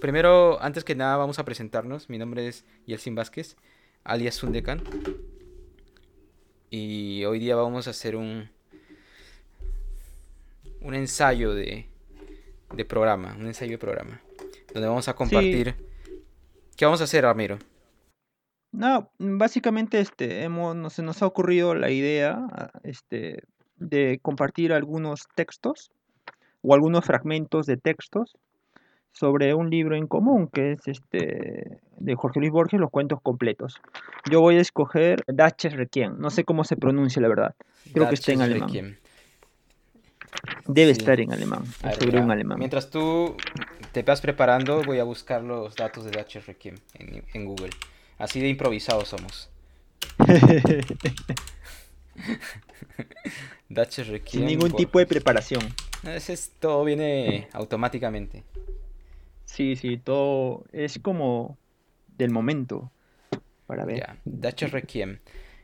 Primero, antes que nada vamos a presentarnos. Mi nombre es Yelsin Vázquez, alias Sundekan. Y hoy día vamos a hacer un un ensayo de, de programa, un ensayo de programa, donde vamos a compartir. ¿Qué vamos a hacer, Ramiro? No, básicamente este, hemos, se nos ha ocurrido la idea ah, este, de compartir algunos textos o algunos fragmentos de textos sobre un libro en común que es este de Jorge Luis Borges, Los cuentos completos. Yo voy a escoger Daches Requiem, no sé cómo se pronuncia la verdad. Creo que está en alemán. Debe estar en alemán, sobre un alemán. Mientras tú te vas preparando, voy a buscar los datos de Daches Requiem en Google. Así de improvisados somos. Sin ningún tipo de preparación. Ese es, todo viene automáticamente. Sí, sí, todo es como del momento. Para ver. Ya. Requiem.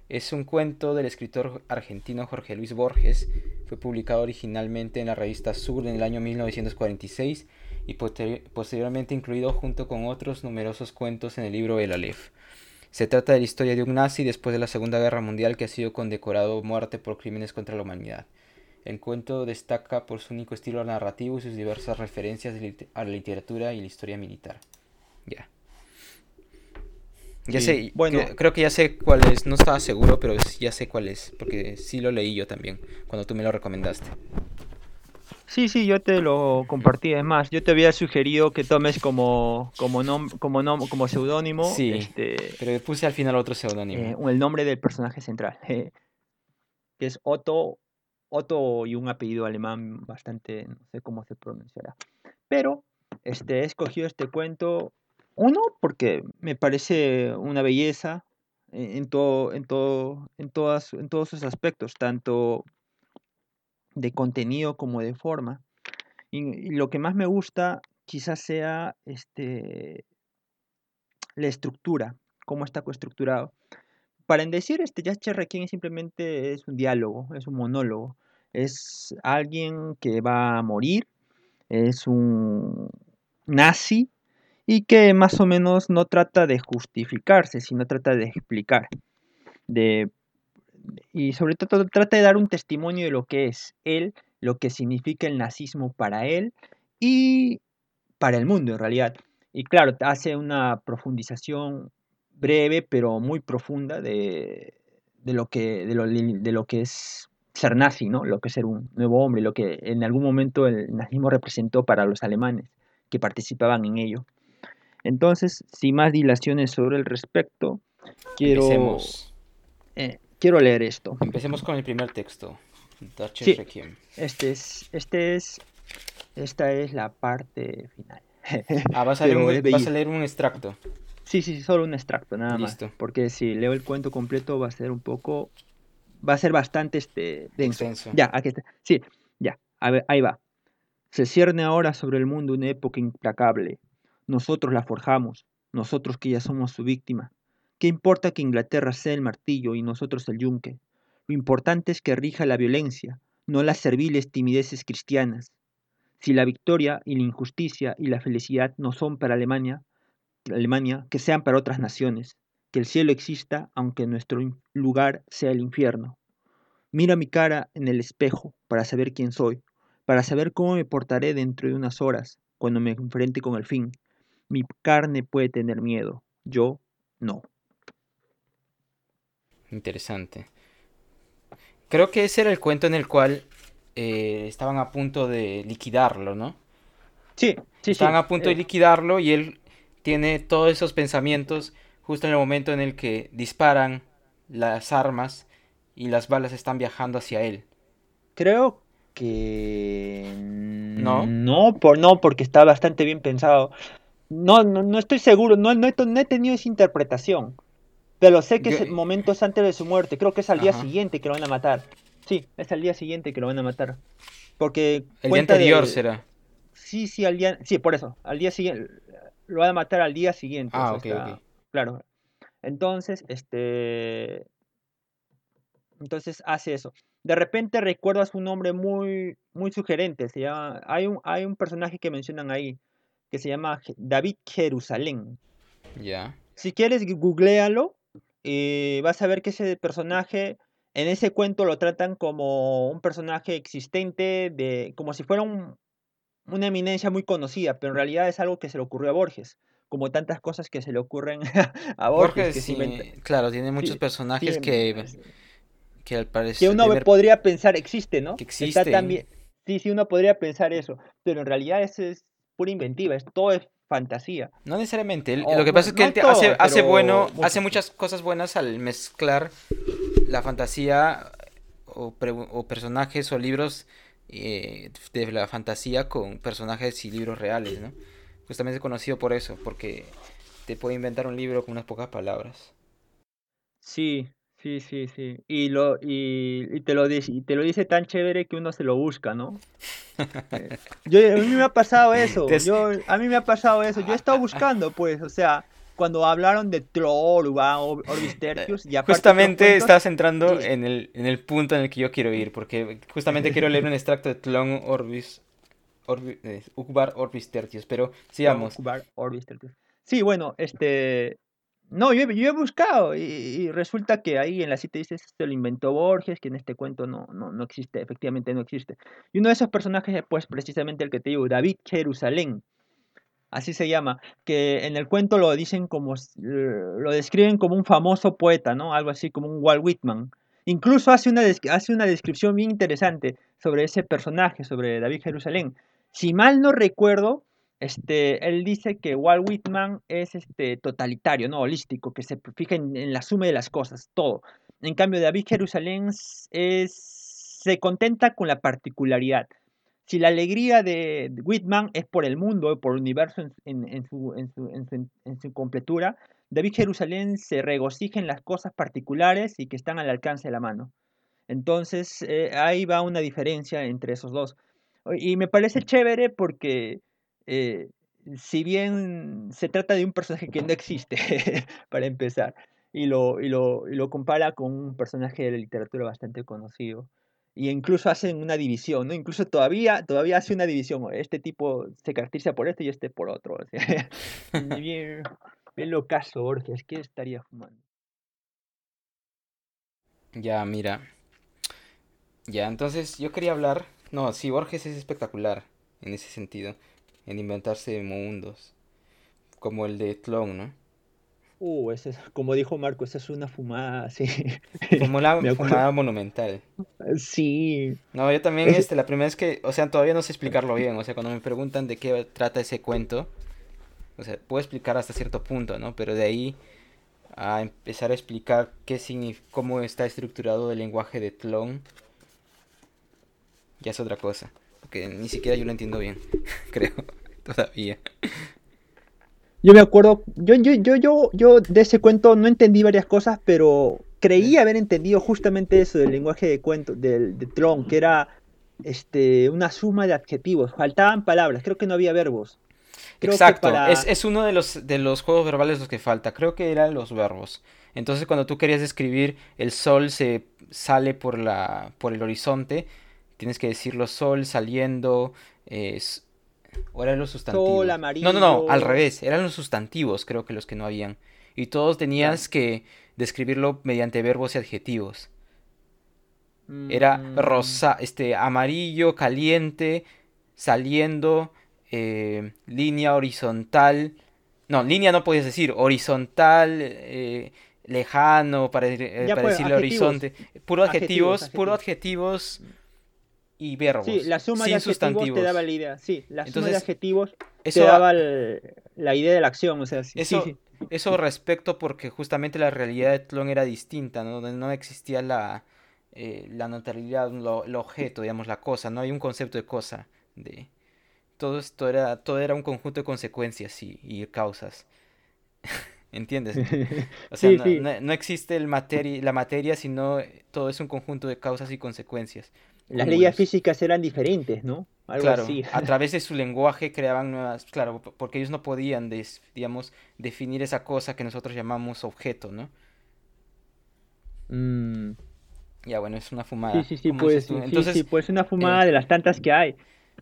Es un cuento del escritor argentino Jorge Luis Borges. Fue publicado originalmente en la revista Sur en el año 1946 y posteriormente incluido junto con otros numerosos cuentos en el libro El Aleph. Se trata de la historia de un nazi después de la Segunda Guerra Mundial que ha sido condecorado muerte por crímenes contra la humanidad. El cuento destaca por su único estilo narrativo y sus diversas referencias a la literatura y la historia militar. Ya. Ya sé, bueno, creo que ya sé cuál es, no estaba seguro, pero ya sé cuál es, porque sí lo leí yo también, cuando tú me lo recomendaste. Sí, sí, yo te lo compartí. Es más, yo te había sugerido que tomes como como como como seudónimo. Sí, este, pero puse al final otro seudónimo. Eh, el nombre del personaje central, que es Otto, Otto y un apellido alemán bastante, no sé cómo se pronunciará. Pero este, he escogido este cuento, uno, porque me parece una belleza en, todo, en, todo, en, todas, en todos sus aspectos, tanto de contenido como de forma. Y, lo que más me gusta quizás sea este, la estructura, cómo está estructurado. Para decir, este Yasha Requiem simplemente es un diálogo, es un monólogo. Es alguien que va a morir, es un nazi y que más o menos no trata de justificarse, sino trata de explicar, de y sobre todo trata de dar un testimonio de lo que es él, lo que significa el nazismo para él y para el mundo en realidad. Y claro, hace una profundización breve pero muy profunda de, lo, que, de, lo, de lo que es ser nazi, ¿no? Lo que es ser un nuevo hombre, lo que en algún momento el nazismo representó para los alemanes que participaban en ello. Entonces, sin más dilaciones sobre el respecto, quiero quiero leer esto. Empecemos con el primer texto. sí, este es, este es, esta es la parte final. Ah, vas a, leer un, vas a leer un extracto. Sí, sí, solo un extracto, nada Listo. más. Porque si leo el cuento completo va a ser un poco, va a ser bastante este, denso. Ya, aquí está. Sí, ya, a ver, ahí va. Se cierne ahora sobre el mundo una época implacable. Nosotros la forjamos, nosotros que ya somos su víctima. ¿Qué importa que Inglaterra sea el martillo y nosotros el yunque? Lo importante es que rija la violencia, no las serviles timideces cristianas. Si la victoria y la injusticia y la felicidad no son para Alemania, Alemania, que sean para otras naciones, que el cielo exista aunque nuestro lugar sea el infierno. Mira mi cara en el espejo para saber quién soy, para saber cómo me portaré dentro de unas horas, cuando me enfrente con el fin. Mi carne puede tener miedo, yo no. Interesante. Creo que ese era el cuento en el cual eh, estaban a punto de liquidarlo, ¿no? Sí, sí, Estaban a punto de eh. liquidarlo y él tiene todos esos pensamientos justo en el momento en el que disparan las armas y las balas están viajando hacia él. Creo que no, no, por, no porque está bastante bien pensado. No, no, no estoy seguro, no, no, he, no he tenido esa interpretación. Pero sé que es momentos antes de su muerte. Creo que es al día siguiente que lo van a matar. Sí, es al día siguiente que lo van a matar. Porque. El día anterior será. Sí, sí, al día. Sí, por eso. Al día siguiente. Lo van a matar al día siguiente. Ah, ok, ok. Claro. Entonces, este. Entonces hace eso. De repente recuerdas un nombre muy, muy sugerente. Se llama, hay, un, hay un personaje que mencionan ahí que se llama David Jerusalén. Ya. Si quieres, googlealo y vas a ver que ese personaje en ese cuento lo tratan como un personaje existente, de, como si fuera una eminencia muy conocida, pero en realidad es algo que se le ocurrió a Borges, como tantas cosas que se le ocurren a Borges. claro, tiene muchos personajes que, que al parecer... Que uno podría pensar existe, ¿no? Que existe. También, sí, sí, uno podría pensar eso, pero en realidad es, es pura inventiva, es, todo es fantasía. No necesariamente. lo que pasa es que él hace, hace bueno, hace muchas cosas buenas al mezclar la fantasía o, personajes o libros eh, de la fantasía con personajes y libros reales, ¿no? Justamente es conocido por eso, porque te puede inventar un libro con unas pocas palabras. Sí, Sí, sí, sí. Y, lo, y, te lo dice, y te lo dice tan chévere que uno se lo busca, ¿no? Eh, yo, a mí me ha pasado eso. Yo, a mí me ha pasado eso. Yo he estado buscando, pues, o sea, cuando hablaron de Troll o Orbis Tertius. Y justamente estás entrando en, el, en el punto en el que yo quiero ir, porque justamente quiero leer un extracto de Tlon Orbis. Orbi, eh, Orbis Tertius, pero sigamos. Ukbar Orbis Tertius. Sí, bueno, este. No, yo, he buscado y, resulta que ahí en la cita dice esto lo inventó Borges, que en este cuento no, no, no existe, efectivamente no existe. Y uno de esos personajes es pues precisamente el que te digo, David Jerusalén, así se llama, que en el cuento lo dicen como, lo describen como un famoso poeta, ¿no? Algo así como un Walt Whitman. Incluso hace una, hace una descripción bien interesante sobre ese personaje, sobre David Jerusalén. Si mal no recuerdo, este, él dice que Walt Whitman es este, totalitario, no holístico, que se fija en, la suma de las cosas, todo. En cambio, David Jerusalén es, se contenta con la particularidad. Si la alegría de Whitman es por el mundo, por el universo en, su, completura, David Jerusalén se regocija en las cosas particulares y que están al alcance de la mano. Entonces, eh, ahí va una diferencia entre esos dos. Y me parece chévere porque eh, si bien se trata de un personaje que no existe, para empezar, y, lo, y lo compara con un personaje de la literatura bastante conocido, y incluso hacen una división, ¿no? Incluso todavía, todavía hace una división, este tipo se caracteriza por este y este por otro. bien, bien lo caso, Borges, ¿qué estaría fumando? Ya, mira. Ya, entonces yo quería hablar. No, sí, Borges es espectacular en ese sentido en inventarse mundos, como el de Tlon, ¿no? Uh, ese es, como dijo Marco, esa es una fumada, sí. Como la fumada monumental. Sí. No, yo también, este, la primera vez que, o sea, todavía no sé explicarlo bien, o sea, cuando me preguntan de qué trata ese cuento, o sea, puedo explicar hasta cierto punto, ¿no? Pero de ahí a empezar a explicar qué significa, cómo está estructurado el lenguaje de Tlon, ya es otra cosa que ni siquiera yo lo entiendo bien, creo, todavía. Yo me acuerdo, yo, yo, yo, yo, yo de ese cuento no entendí varias cosas, pero creí haber entendido justamente eso del lenguaje de cuento, del, de Tron, que era este, una suma de adjetivos, faltaban palabras, creo que no había verbos. Exacto, es, es, uno de los, de los juegos verbales los que falta, creo que eran los verbos. Entonces cuando tú querías describir el sol se sale por, la, por el horizonte, tienes que decirlo sol saliendo. O eran los sustantivos. No, no, no, al revés. Eran los sustantivos, creo que los que no habían. Y todos tenías que describirlo mediante verbos y adjetivos. Era mm. rosa, este, amarillo, caliente, saliendo, eh, línea horizontal. No, línea no podías decir, horizontal, eh, lejano, para, eh, para pues, decirle horizonte. Puro adjetivos, puro adjetivos y verbos. Sí, la suma de adjetivos te daba la idea. Sí, la suma de adjetivos te daba la idea de la acción. O sea, eso, eso respecto porque justamente la realidad de Tlon era distinta, ¿no? No existía la, eh, la notariedad, lo, el objeto, digamos, la cosa, no hay un concepto de cosa de todo esto era, todo era un conjunto de consecuencias y, y causas. ¿Entiendes? O sea, Sí, no, sí. no- no existe el materi- la materia, sino todo es un conjunto de causas y consecuencias. Las leyes físicas eran diferentes, ¿no? Algo Claro, así. a través de su lenguaje creaban nuevas, claro, porque ellos no podían, des- digamos, definir esa cosa que nosotros llamamos objeto, ¿no? Mm, Ya, bueno, es una fumada. sí, sí, sí, pues, sí, Entonces, sí, pues una fumada eh, de las tantas que hay.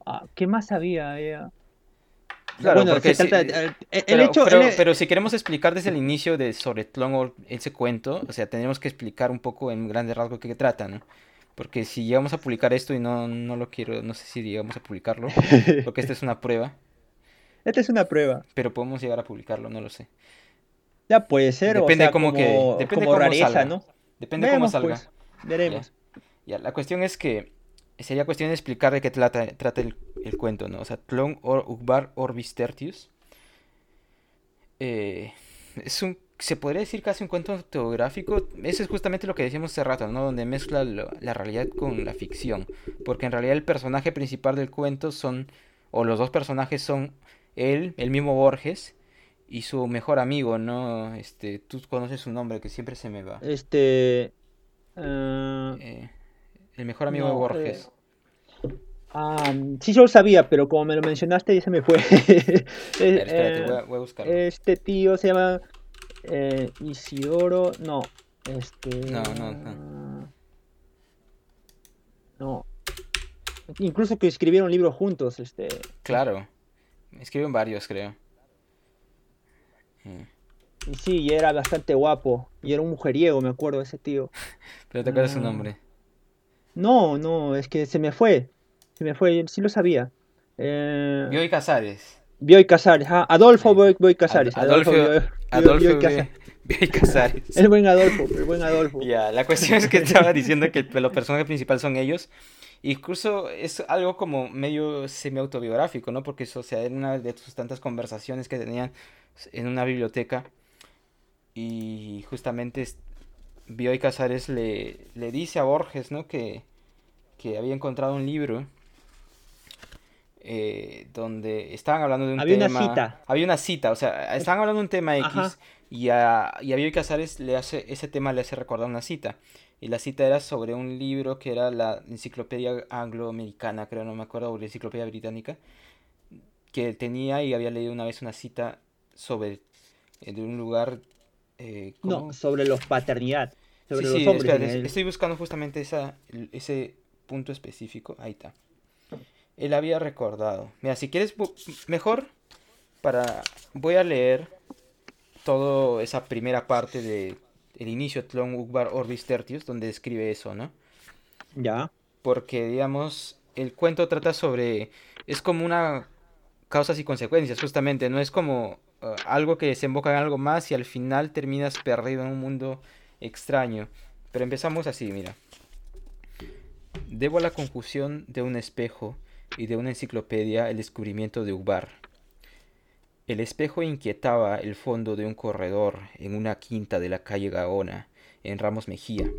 Ah, ¿qué más había? Eh, Claro, bueno, porque si- trata- el, el pero, hecho, pero, el- pero si queremos explicar desde el inicio de sobre Tlón o ese cuento, o sea, tenemos que explicar un poco en grandes rasgos qué trata, ¿no? Porque si llegamos a publicar esto y no, no lo quiero, no sé si llegamos a publicarlo, porque esta es una prueba, esta es una prueba. pero podemos llegar a publicarlo, no lo sé. Ya puede ser, o Depende sea, cómo que- como, depende como cómo rareza, salga. ¿no? Depende cómo Veremos, salga. pues, veremos. Ya, la cuestión es que sería cuestión de explicar de qué trata, trata el, el cuento, ¿no? O sea, Tlon or Ugbar Orbis Tertius. eh, es un, se podría decir casi un cuento autobiográfico. Eso es justamente lo que decíamos hace rato, ¿no? Donde mezcla lo- la realidad con la ficción. Porque en realidad el personaje principal del cuento son, o los dos personajes son él, el mismo Borges, y su mejor amigo, ¿no? Este, tú conoces su nombre que siempre se me va. Este. ah, Eh, el mejor amigo de no, Borges. eh, ah, sí, yo lo sabía, pero como me lo mencionaste, ya se me fue. Eh, espérate, eh, voy a, voy a buscarlo. Este tío se llama eh, Isidoro. No, este. No, no, no. No. Incluso que escribieron libros juntos, este. Claro. Escriben varios, creo. Y sí, y era bastante guapo. Y era un mujeriego, me acuerdo de ese tío. Pero te acuerdas su Ah. nombre. No, no, es que se me fue. Se me fue, sí lo sabía. Eh, Bioy Casares. Bioy Casares, ah, Adolfo Bioy, Bioy Casares. Ad- Adolfo, Adolfo Bioy Bioy- Casares. Bioy Casares. El buen Adolfo, el buen Adolfo. Ya, la cuestión es que estaba diciendo que el- los personajes principales son ellos. Incluso es algo como medio semi-autobiográfico, ¿no? Porque eso, o sea, en una de sus tantas conversaciones que tenían en una biblioteca. Y justamente Bioy Casares le, le dice a Borges, ¿no? Que, que había encontrado un libro eh, donde estaban hablando de un Había una tema. cita. Había una cita, o sea, estaban hablando de un tema X Ajá. y a, y a Bioy Casares le hace, ese tema le hace recordar una cita. Y la cita era sobre un libro que era la enciclopedia angloamericana, creo, no me acuerdo, o la enciclopedia británica, que tenía y había leído una vez una cita sobre eh, de un lugar... eh, No, sobre los paternidad, sobre Sí, los sí, hombres. espérate, en es- el- estoy buscando justamente esa, ese punto específico. Ahí está. Él había recordado. Mira, si quieres, mejor para... Voy a leer toda esa primera parte de el inicio de Tlon Ukbar Orbis Tertius, donde describe eso, ¿no? Ya. Porque, digamos, el cuento trata sobre... Es como una causas y consecuencias, justamente. No es como uh, algo que desemboca en algo más y al final terminas perdido en un mundo extraño. Pero empezamos así, mira. Debo a la confusión de un espejo y de una enciclopedia el descubrimiento de Ugbar. El espejo inquietaba el fondo de un corredor en una quinta de la calle Gaona, en Ramos Mejía.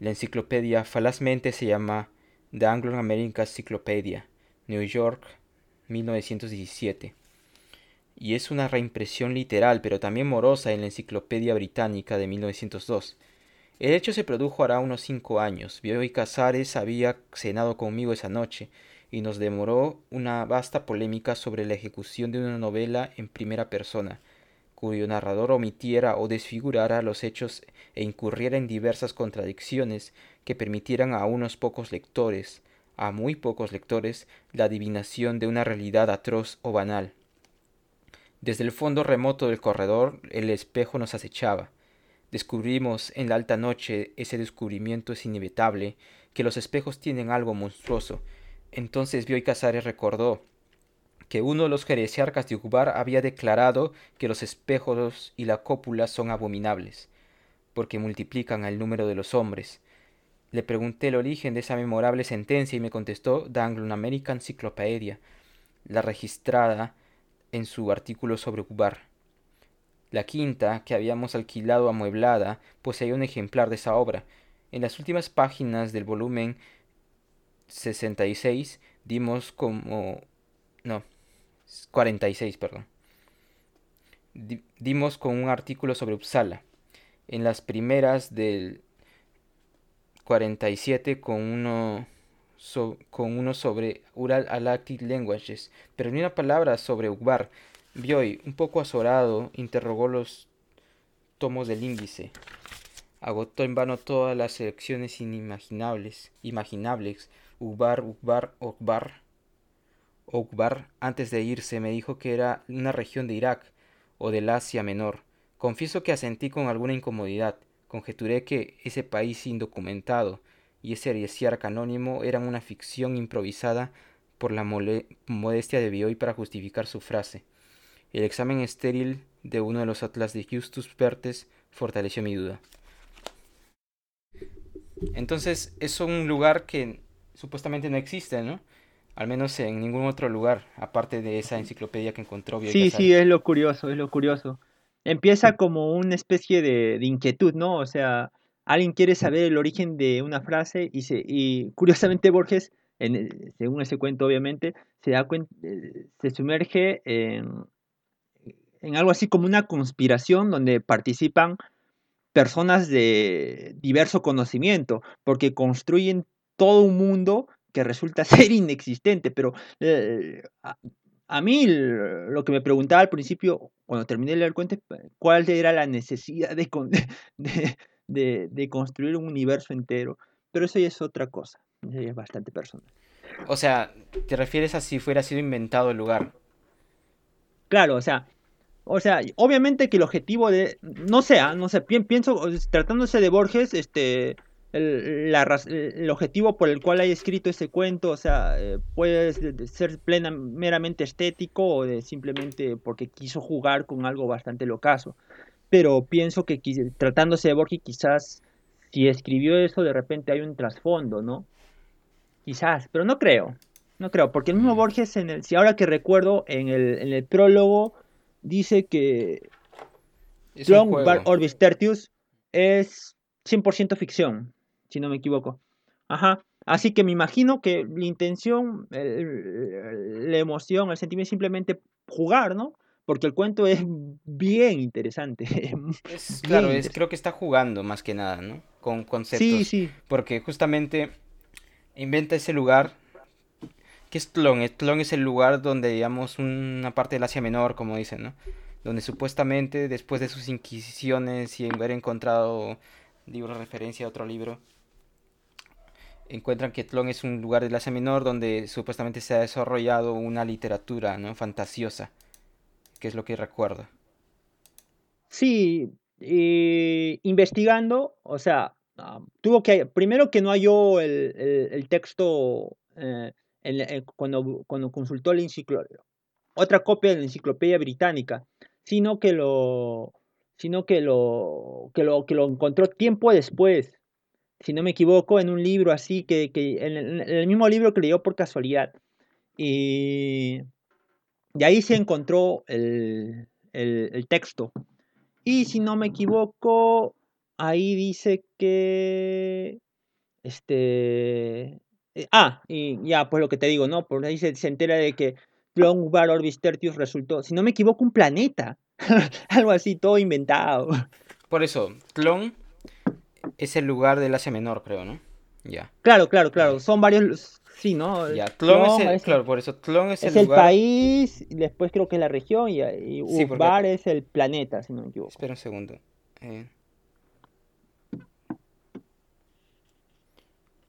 La enciclopedia falazmente se llama The Anglo-American Encyclopedia, New York, 1917. Y es una reimpresión literal, pero también morosa en la Enciclopedia Británica de 1902. El hecho se produjo hará unos cinco años. Bioy Casares había cenado conmigo esa noche y nos demoró una vasta polémica sobre la ejecución de una novela en primera persona, cuyo narrador omitiera o desfigurara los hechos e incurriera en diversas contradicciones que permitieran a unos pocos lectores, a muy pocos lectores, la adivinación de una realidad atroz o banal. Desde el fondo remoto del corredor el espejo nos acechaba. Descubrimos en la alta noche, ese descubrimiento es inevitable, que los espejos tienen algo monstruoso. Entonces Bioy Casares recordó que uno de los jeresiarcas de Ugbar había declarado que los espejos y la cópula son abominables, porque multiplican el número de los hombres. Le pregunté el origen de esa memorable sentencia y me contestó The Anglo-American Encyclopedia, la registrada en su artículo sobre Ugbar. La quinta, que habíamos alquilado amueblada, poseía un ejemplar de esa obra. En las últimas páginas del volumen 66 dimos como no, 46, perdón. dimos con un artículo sobre Uppsala. En las primeras del 47 con uno, con uno sobre Ural Alactic Languages, pero ni una palabra sobre Ugbar. Bioy, un poco azorado, interrogó los tomos del índice. Agotó en vano todas las selecciones inimaginables, imaginables. Ugbar, Ugbar, Ugbar. Ugbar, antes de irse, me dijo que era una región de Irak o del Asia Menor. Confieso que asentí con alguna incomodidad. Conjeturé que ese país indocumentado y ese arciarca anónimo eran una ficción improvisada por la modestia de Bioy para justificar su frase. El examen estéril de uno de los atlas de Justus Pertes fortaleció mi duda. Entonces es un lugar que supuestamente no existe, ¿no? Al menos en ningún otro lugar, aparte de esa enciclopedia que encontró. Bioy sí, sí, es lo curioso, es lo curioso empieza como una especie de, inquietud, ¿no? O sea, alguien quiere saber el origen de una frase y, se, y curiosamente Borges, en, según ese cuento obviamente, se, da cuenta, eh, se sumerge en, en algo así como una conspiración donde participan personas de diverso conocimiento, porque construyen todo un mundo que resulta ser inexistente, pero eh, a mí lo que me preguntaba al principio, cuando terminé de leer cuentos, cuál era la necesidad de, de, construir un universo entero. Pero eso ya es otra cosa, eso ya es bastante personal. O sea, ¿te refieres a si fuera sido inventado el lugar? Claro, o sea, o sea, obviamente que el objetivo de, no sea, no sé, pienso, tratándose de Borges, este, el, objetivo por el cual hay escrito ese cuento, o sea, eh, puede ser plena, meramente estético o de simplemente porque quiso jugar con algo bastante locazo. Pero pienso que tratándose de Borges, quizás si escribió eso, de repente hay un trasfondo, ¿no? Quizás, pero no creo. No creo, porque el mismo mm. Borges, en el, si ahora que recuerdo, en el, en el prólogo dice que John Orbis Tertius es 100% ficción si no me equivoco. Ajá. Así que me imagino que la intención, la emoción, el sentimiento es simplemente jugar, ¿no? Porque el cuento es bien interesante. claro, Es, creo que está jugando más que nada, ¿no? Con conceptos. Sí, sí. Porque justamente inventa ese lugar que es Tlón. Tlón es el lugar donde, digamos, una parte del Asia Menor, como dicen, ¿no? Donde supuestamente, después de sus inquisiciones y haber encontrado libro referencia a otro libro, encuentran que Tlón es un lugar del Asia Menor donde supuestamente se ha desarrollado una literatura ¿no? fantasiosa, que es lo que recuerdo. Sí, investigando, o sea, ah, tuvo que, primero que no halló el, texto eh, cuando, cuando consultó la otra copia de la enciclopedia británica, sino que lo, sino que lo, que lo, que lo encontró tiempo después si no me equivoco, en un libro así, que, en, el, mismo libro que leyó por casualidad. Y, y ahí se encontró el, texto. Y si no me equivoco, ahí dice que... Este... Eh, ah, y ya, pues lo que te digo, ¿no? Por ahí se, entera de que Plon Bar Orbis Tertius resultó, si no me equivoco, un planeta. Algo así, todo inventado. Por eso, Clon es el lugar del Asia Menor, creo, ¿no? Ya. Claro, claro, claro. Son varios. Sí, ¿no? Ya, Tlón, es el, claro, por eso Tlón es, el, el país, y después creo que es la región, y, y es el planeta, si no me equivoco. Espera un segundo. Eh...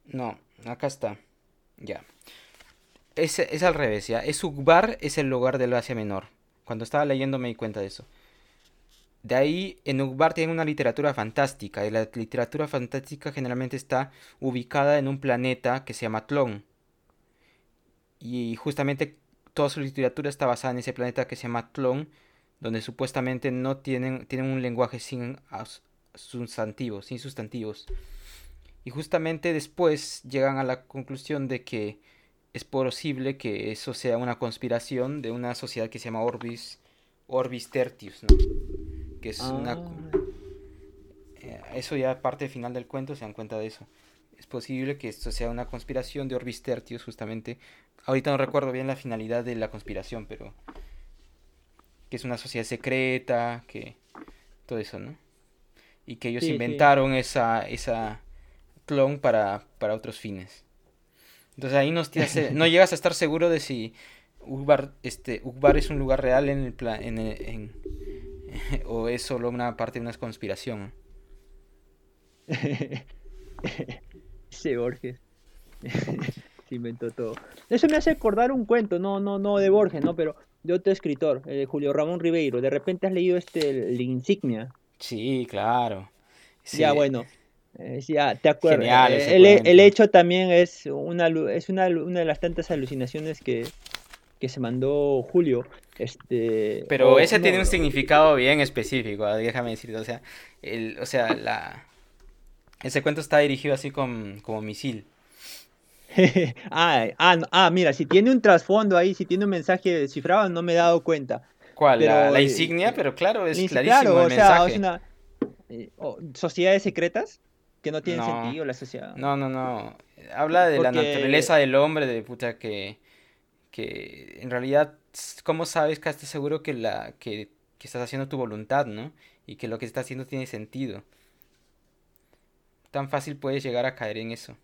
No, acá está. Ya. Es, es al revés, ya. Es Ugbar es el lugar del Asia Menor. Cuando estaba leyendo me di cuenta de eso. De ahí, en Ugbar tienen una literatura fantástica, y la literatura fantástica generalmente está ubicada en un planeta que se llama Tlón. Y justamente toda su literatura está basada en ese planeta que se llama Tlón, donde supuestamente no tienen, tienen un lenguaje sin sustantivos, sin sustantivos. Y justamente después llegan a la conclusión de que es posible que eso sea una conspiración de una sociedad que se llama Orbis, Orbis Tertius, ¿no? Que es una... Ah. Eh, eso ya parte final del cuento, se dan cuenta de eso. es posible que esto sea una conspiración de Orbis Tertius, justamente. Ahorita no recuerdo bien la finalidad de la conspiración, pero que es una sociedad secreta, que todo eso, ¿no? Y que ellos inventaron esa esa clon para, para otros fines. Entonces ahí no, no llegas a estar seguro de si Ugbar, este, es un lugar real en el plan, en, o es solo una parte de una conspiración. Sí, Borges. Se inventó todo. Eso me hace acordar un cuento, no, no, no de Borges, no, pero de otro escritor, de Julio Ramón Ribeiro. De repente has leído este La Insignia. Sí, claro. Ya, bueno. Eh, ya, te acuerdas. Eh, el, el, hecho también es una es una, una de las tantas alucinaciones que, que se mandó Julio. Este, Pero ese tiene un significado bien específico, ah, déjame decirte. O sea, el, o sea la, ese cuento está dirigido así como misil. ah, ah, ah, mira, si tiene un trasfondo ahí, si tiene un mensaje cifrado, no me he dado cuenta. ¿Cuál? la, eh, insignia, pero claro, es clarísimo el mensaje. Sea, ¿Sociedades secretas? Que no tienen sentido la sociedad. No, no, no. Habla de la naturaleza del hombre, de puta que que en realidad, ¿cómo sabes que estás seguro que, la, que, estás haciendo tu voluntad, ¿no? Y que lo que estás haciendo tiene sentido. Tan fácil puedes llegar a caer en eso.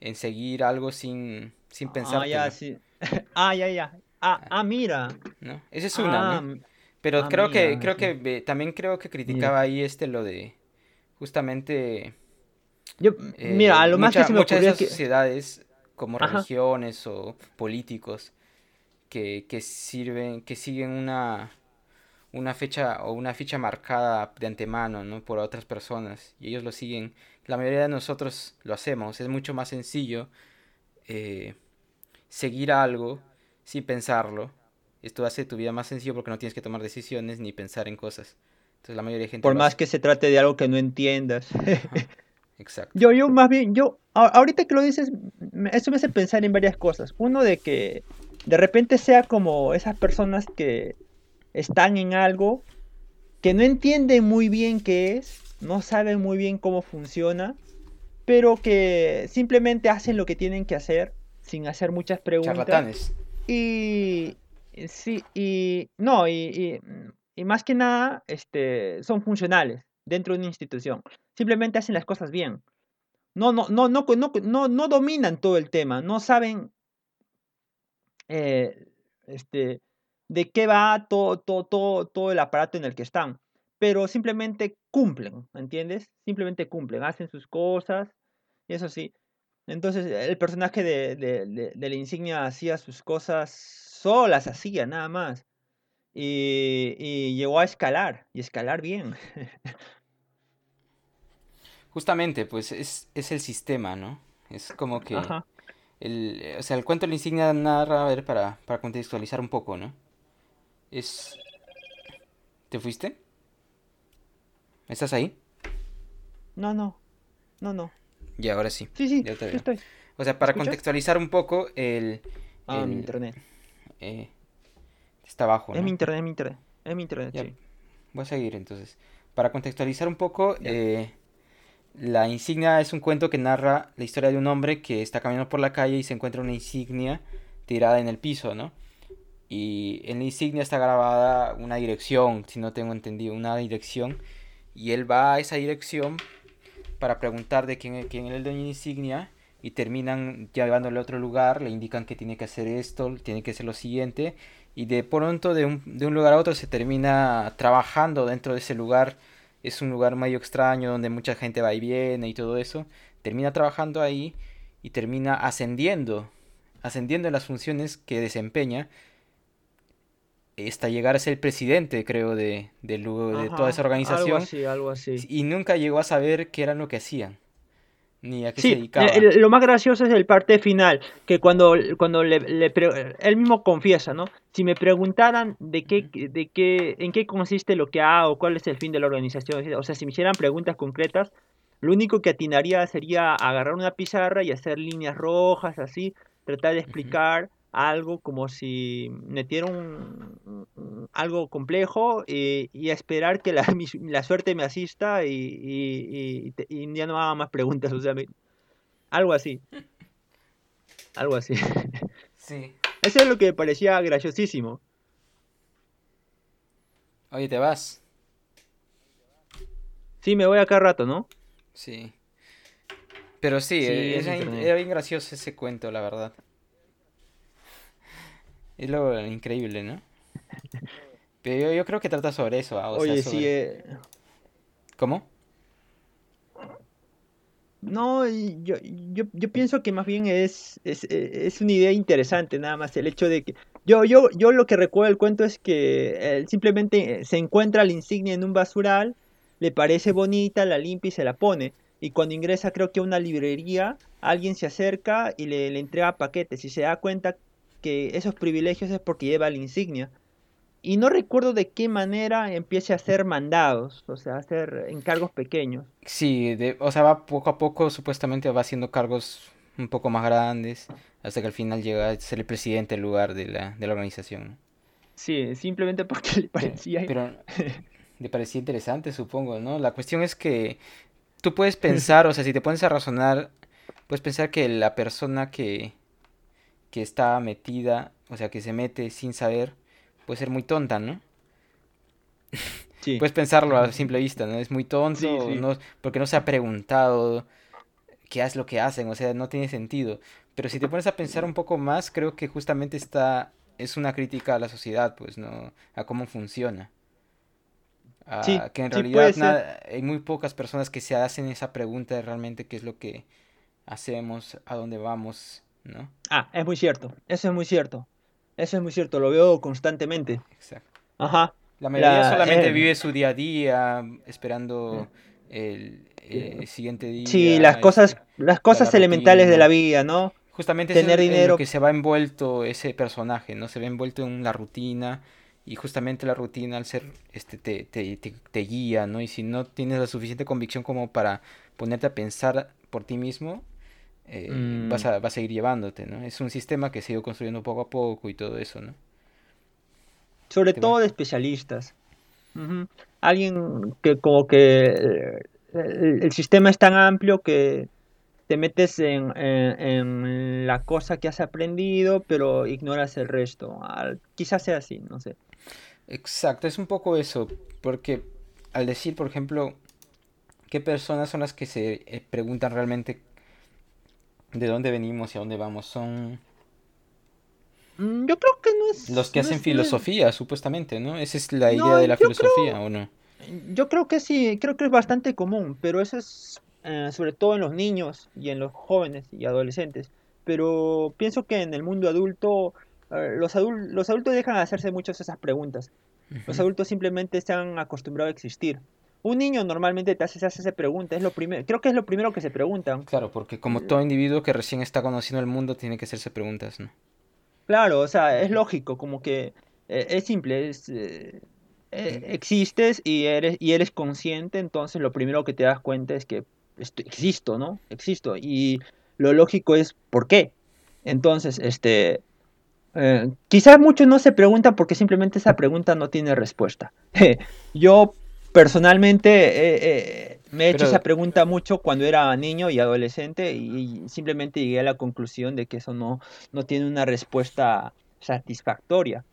En seguir algo sin, sin pensar. Ah, ya, sí. ah, ya, ya. Ah, ah, mira. ¿No? Esa es una, ¿no? Ah, Pero ah, creo que, creo que, también creo que criticaba ahí este lo de, justamente... Yo, mira, a lo más que se me muchas de esas sociedades como religiones o políticos que, sirven, que siguen una, una fecha o una ficha marcada de antemano, ¿no? Por otras personas y ellos lo siguen. La mayoría de nosotros lo hacemos. Es mucho más sencillo eh, seguir algo sin pensarlo. Esto hace tu vida más sencillo porque no tienes que tomar decisiones ni pensar en cosas. Entonces la mayoría de gente. Por más que se trate de algo que no entiendas. Exacto. Yo, yo más bien, yo, ahorita que lo dices, eso me hace pensar en varias cosas. Uno de que de repente sea como esas personas que están en algo que no entienden muy bien qué es, no saben muy bien cómo funciona, pero que simplemente hacen lo que tienen que hacer sin hacer muchas preguntas. Charlatanes. Y sí, y no, y, y más que nada, este, son funcionales dentro de una institución. Simplemente hacen las cosas bien. No, no, no, no, no, no, dominan todo el tema, no saben eh, este, de qué va todo, todo, todo, todo el aparato en el que están, pero simplemente cumplen, ¿entiendes? Simplemente cumplen, hacen sus cosas, y eso sí. Entonces el personaje de, la insignia hacía sus cosas solas, hacía nada más. Y, y, llegó a escalar, y escalar bien. Justamente, pues es, es el sistema, ¿no? Es como que... El, o sea, el cuento de la insignia narra, a ver, para, para contextualizar un poco, ¿no? Es... ¿Te fuiste? ¿Estás ahí? No, no. No, no. Ya, ahora sí. Sí, sí, ya te estoy. O sea, para contextualizar un poco, el... Ah, mi internet. Eh, está abajo, ¿no? Es mi internet, es mi internet. Es mi internet, sí. Voy a seguir, entonces. Para contextualizar un poco, eh, la insignia es un cuento que narra la historia de un hombre que está caminando por la calle y se encuentra una insignia tirada en el piso, ¿no? Y en la insignia está grabada una dirección, si no tengo entendido, una dirección. Y él va a esa dirección para preguntar de quién, es el dueño de la insignia. Y terminan llevándole a otro lugar, le indican que tiene que hacer esto, tiene que hacer lo siguiente. Y de pronto de un, de un lugar a otro se termina trabajando dentro de ese lugar es un lugar medio extraño donde mucha gente va y viene y todo eso, termina trabajando ahí y termina ascendiendo, ascendiendo en las funciones que desempeña hasta llegar a ser el presidente, creo, de, de, de toda esa organización. Algo así, algo así. Y nunca llegó a saber qué era lo que hacían ni a qué se dedicaba. lo más gracioso es el parte final, que cuando, cuando le, él mismo confiesa, ¿no? Si me preguntaran de qué, de qué, en qué consiste lo que hago, cuál es el fin de la organización, o sea, si me hicieran preguntas concretas, lo único que atinaría sería agarrar una pizarra y hacer líneas rojas, así, tratar de explicar algo como si metieron algo complejo y, esperar que la, la, suerte me asista y, y, ya no haga más preguntas. O sea, Algo así. Algo así. Sí. Eso es lo que me parecía graciosísimo. Oye, ¿te vas? Sí, me voy acá rato, ¿no? Sí. Pero sí, Sí, es era, era bien gracioso ese cuento, la verdad. Es lo increíble, ¿no? Pero yo, yo creo que trata sobre eso, ah, sea, Oye, sí, eh, ¿Cómo? No, yo, yo, yo pienso que más bien es, es, eh, es una idea interesante, nada más el hecho de que... Yo, yo, yo lo que recuerdo del cuento es que él simplemente se encuentra la insignia en un basural, le parece bonita, la limpia y se la pone. Y cuando ingresa creo que a una librería, alguien se acerca y le, le entrega paquetes y se da cuenta que esos privilegios es porque lleva la insignia. Y no recuerdo de qué manera empiece a hacer mandados, o sea, a hacer encargos pequeños. Sí, de- o sea, va poco a poco, supuestamente va haciendo cargos un poco más grandes, hasta que al final llega a ser el presidente en lugar de la, de la organización. Sí, simplemente porque le parecía... Pero le parecía interesante, supongo, ¿no? La cuestión es que tú puedes pensar, o sea, si te pones a razonar, puedes pensar que la persona que, que está metida, o sea, que se mete sin saber, puede ser muy tonta, ¿no? Sí. Puedes pensarlo a simple vista, ¿no? Es muy tonto, Sí, sí. no, porque no se ha preguntado qué es lo que hacen, o sea, no tiene sentido. Pero si te pones a pensar un poco más, creo que justamente está, es una crítica a la sociedad, pues, ¿no? A cómo funciona. A Sí, que en realidad nada- hay muy pocas personas que se hacen esa pregunta de realmente qué es lo que hacemos, a dónde vamos, ¿no? Ah, es muy cierto, eso es muy cierto. Eso es muy cierto, lo veo constantemente. Exacto. Ajá. La mayoría La- solamente eh, vive su día a día, esperando el, eh, siguiente día. Sí, las este, cosas, las cosas la elementales de la vida, ¿no? Justamente tener es en dinero. lo que se va envuelto ese personaje, ¿no? Se ve envuelto en la rutina y justamente la rutina al ser, este, te, te, te, te guía, ¿no? Y si no tienes la suficiente convicción como para ponerte a pensar por ti mismo, eh, Mm. vas a, va a seguir llevándote, ¿no? Es un sistema que se ha ido construyendo poco a poco y todo eso, ¿no? Sobre Te todo va- de especialistas. Alguien que como que eh, el, el sistema es tan amplio que te metes en, en- en la cosa que has aprendido, pero ignoras el resto. Al- quizás sea así, no sé. Exacto, es un poco eso, porque al decir, por ejemplo, qué personas son las que se eh, preguntan realmente de dónde venimos y a dónde vamos, son Mm, Yo creo que no es... los que no hacen filosofía, supuestamente, ¿no? Esa es la idea No, de la creo- filosofía, ¿o no? Yo creo que sí, creo que es bastante común, pero eso es eh, sobre todo en los niños y en los jóvenes y adolescentes. Pero pienso que en el mundo adulto, eh, los los adultos dejan de hacerse muchas esas preguntas. Los adultos simplemente se han acostumbrado a existir. Un niño normalmente te hace, se hace esa pregunta, es lo primero, creo que es lo primero que se preguntan. Claro, porque como todo individuo que recién está conociendo el mundo tiene que hacerse preguntas, ¿no? Claro, o sea, es lógico, como que eh, es simple, es, eh, eh, existes y eres, y eres consciente, entonces lo primero que te das cuenta es que esto- existo, ¿no? Existo. Y lo lógico es ¿por qué? Entonces, este, quizás muchos no se preguntan porque simplemente esa pregunta no tiene respuesta. Yo personalmente eh, eh, me he hecho Pero- esa pregunta mucho cuando era niño y adolescente y, y simplemente llegué a la conclusión de que eso no, no tiene una respuesta satisfactoria.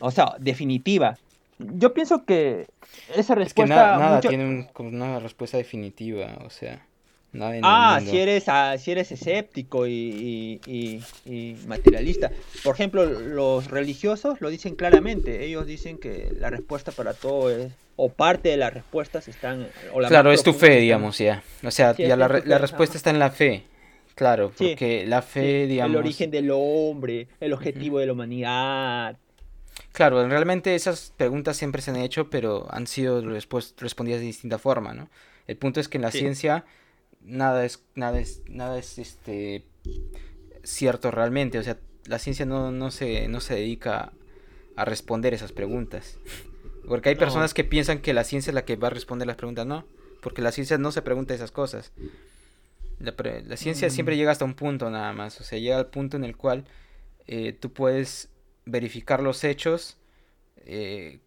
O sea, definitiva. Yo pienso que esa Es que respuesta na- nada mucho- tiene un- como una respuesta definitiva, o sea, Ah, mundo. si eres, ah, si eres escéptico y, y- y- y materialista. Por ejemplo, los religiosos lo dicen claramente. Ellos dicen que la respuesta para todo es, o parte de las respuestas están... o la Claro, es tu fe, digamos, ya. O sea, Sí, ya la, fe, respuesta ajá. está en la fe. Claro, Sí, porque la sí, fe, digamos... El origen del hombre, el objetivo de la humanidad. Claro, realmente esas preguntas siempre se han hecho, pero han sido respondidas de distinta forma, ¿no? El punto es que en la ciencia nada es, nada es, nada es este cierto realmente. O sea, la ciencia no, no se, no se dedica a responder esas preguntas. Porque hay No. personas que piensan que la ciencia es la que va a responder las preguntas, no, porque la ciencia no se pregunta esas cosas. La, pre- la ciencia Mm. siempre llega hasta un punto nada más, o sea, llega al punto en el cual eh, tú puedes verificar los hechos eh,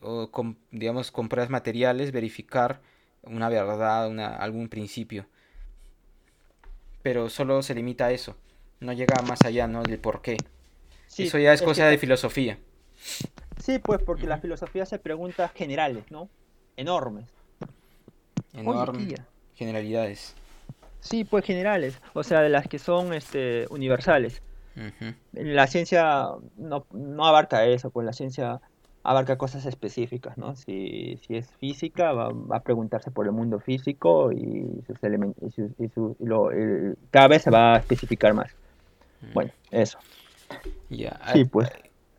o con, digamos con pruebas materiales verificar una verdad, una, algún principio. pero solo se limita a eso. No llega más allá, ¿no? Del por qué. eso ya es, cosa de filosofía. Sí, pues porque la filosofía se pregunta generales, ¿no? Enormes. Enormes. Generalidades. Sí, pues generales, o sea, de las que son este, universales. La ciencia no, no, abarca eso, pues la ciencia abarca cosas específicas, ¿no? Si, si es física, va, a preguntarse por el mundo físico y sus elementos, y, su, lo, cada vez se va a especificar más. Bueno, eso. Ya. Sí, pues.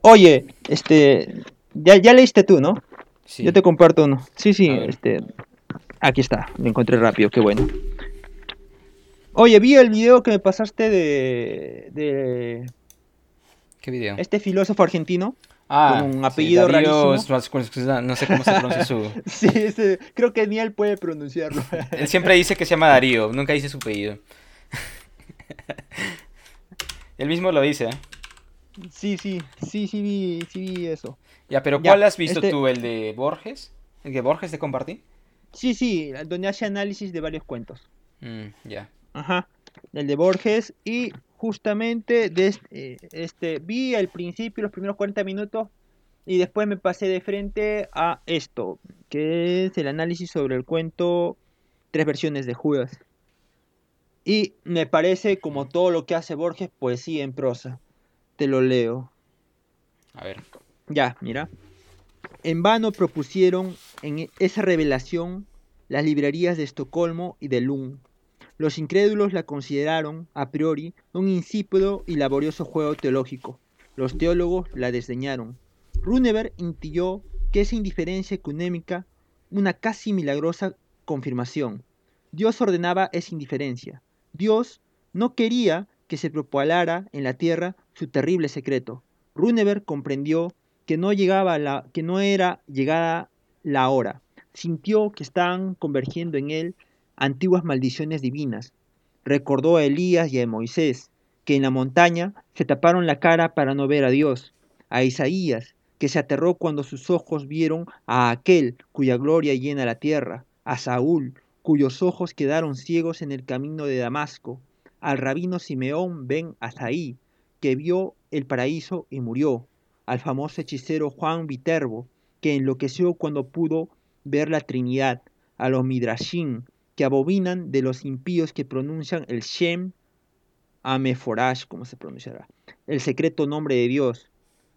Oye, este, ya, ya leíste tú, ¿no? Sí. Yo te comparto uno. Sí, sí, este, aquí está, lo encontré rápido, qué bueno. Oye, vi el video que me pasaste de. de ¿Qué video? Este filósofo argentino. Ah, con un apellido rarísimo. No sé cómo se pronuncia su. sí, creo que ni él puede pronunciarlo. él siempre dice que se llama Darío, nunca dice su apellido. él mismo lo dice, ¿eh? Sí, sí, sí, sí vi, sí vi eso. Ya, pero ¿cuál has visto este tú? ¿El de Borges? ¿El de Borges te compartí? Sí, sí, donde hace análisis de varios cuentos. Mm, ya. Ajá, el de Borges. Y justamente de este, este, vi al principio los primeros 40 minutos y después me pasé de frente a esto, que es el análisis sobre el cuento Tres versiones de Judas. Y me parece como todo lo que hace Borges, poesía en prosa. Te lo leo. A ver. Ya, mira. En vano propusieron en esa revelación las librerías de Estocolmo y de Lund los incrédulos la consideraron, a priori, un insípido y laborioso juego teológico. Los teólogos la desdeñaron. Runeberg intuyó que esa indiferencia ecuménica una casi milagrosa confirmación. Dios ordenaba esa indiferencia. Dios no quería que se propalara en la tierra su terrible secreto. Runeberg comprendió que no llegaba la, que no era llegada la hora. Sintió que estaban convergiendo en él antiguas maldiciones divinas. Recordó a Elías y a Moisés, que en la montaña se taparon la cara para no ver a Dios, a Isaías, que se aterró cuando sus ojos vieron a aquel cuya gloria llena la tierra, a Saúl, cuyos ojos quedaron ciegos en el camino de Damasco, al rabino Simeón ben Asaí, que vio el paraíso y murió, al famoso hechicero Juan Viterbo, que enloqueció cuando pudo ver la Trinidad, a los Midrashim, que abominan de los impíos que pronuncian el Shem Ameforash, como se pronunciará, el secreto nombre de Dios.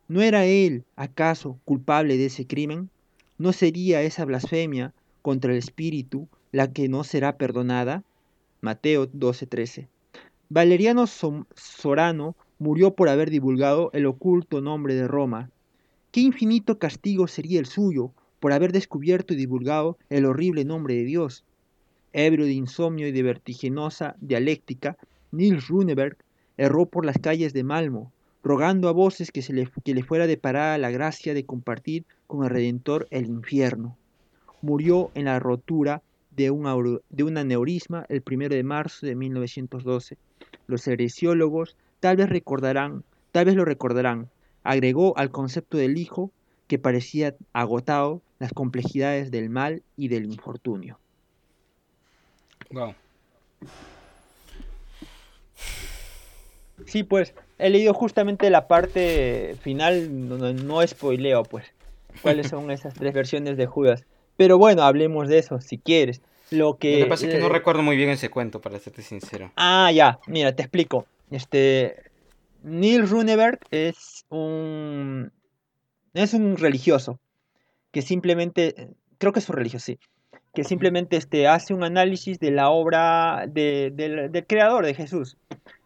¿No era él, acaso, culpable de ese crimen? ¿No sería esa blasfemia contra el Espíritu la que no será perdonada? Mateo 12:13. Valeriano Sorano murió por haber divulgado el oculto nombre de Roma. ¿Qué infinito castigo sería el suyo por haber descubierto y divulgado el horrible nombre de Dios? Ebrio de insomnio y de vertiginosa dialéctica, Nils Runeberg erró por las calles de Malmo, rogando a voces que, se le, que le fuera deparada la gracia de compartir con el Redentor el infierno. Murió en la rotura de un, de un aneurisma el 1 de marzo de 1912. Los heresiólogos tal vez recordarán, tal vez lo recordarán, agregó al concepto del hijo que parecía agotado las complejidades del mal y del infortunio. Sí, pues he leído justamente la parte final, no, no spoileo, pues, cuáles son esas tres versiones de Judas. Pero bueno, hablemos de eso, si quieres. Lo que, Lo que pasa es que no recuerdo muy bien ese cuento, para serte sincero. Ah, ya, mira, te explico. Este, Neil Runeberg es un, es un religioso que simplemente, creo que es un religioso, sí, que simplemente este, hace un análisis de la obra del creador de Jesús.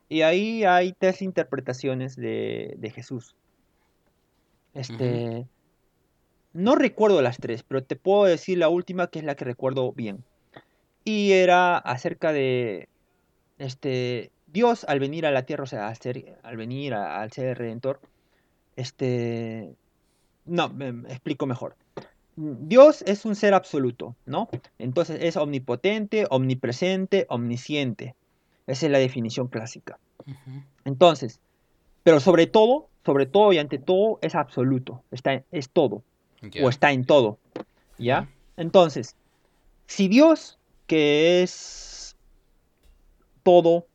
Y ahí hay tres interpretaciones de, Jesús. Este, No recuerdo las tres, pero te puedo decir la última que es la que recuerdo bien. Y era acerca de este, Dios al venir a la tierra, o sea, al, venir al ser redentor. Este, no, me explico mejor. Dios es un ser absoluto, ¿no? Entonces es omnipotente, omnipresente, omnisciente. Esa es la definición clásica. Entonces, pero sobre todo, sobre todo y ante todo es absoluto, está, es todo, o está en todo, ¿ya? Entonces, si Dios, que es todo,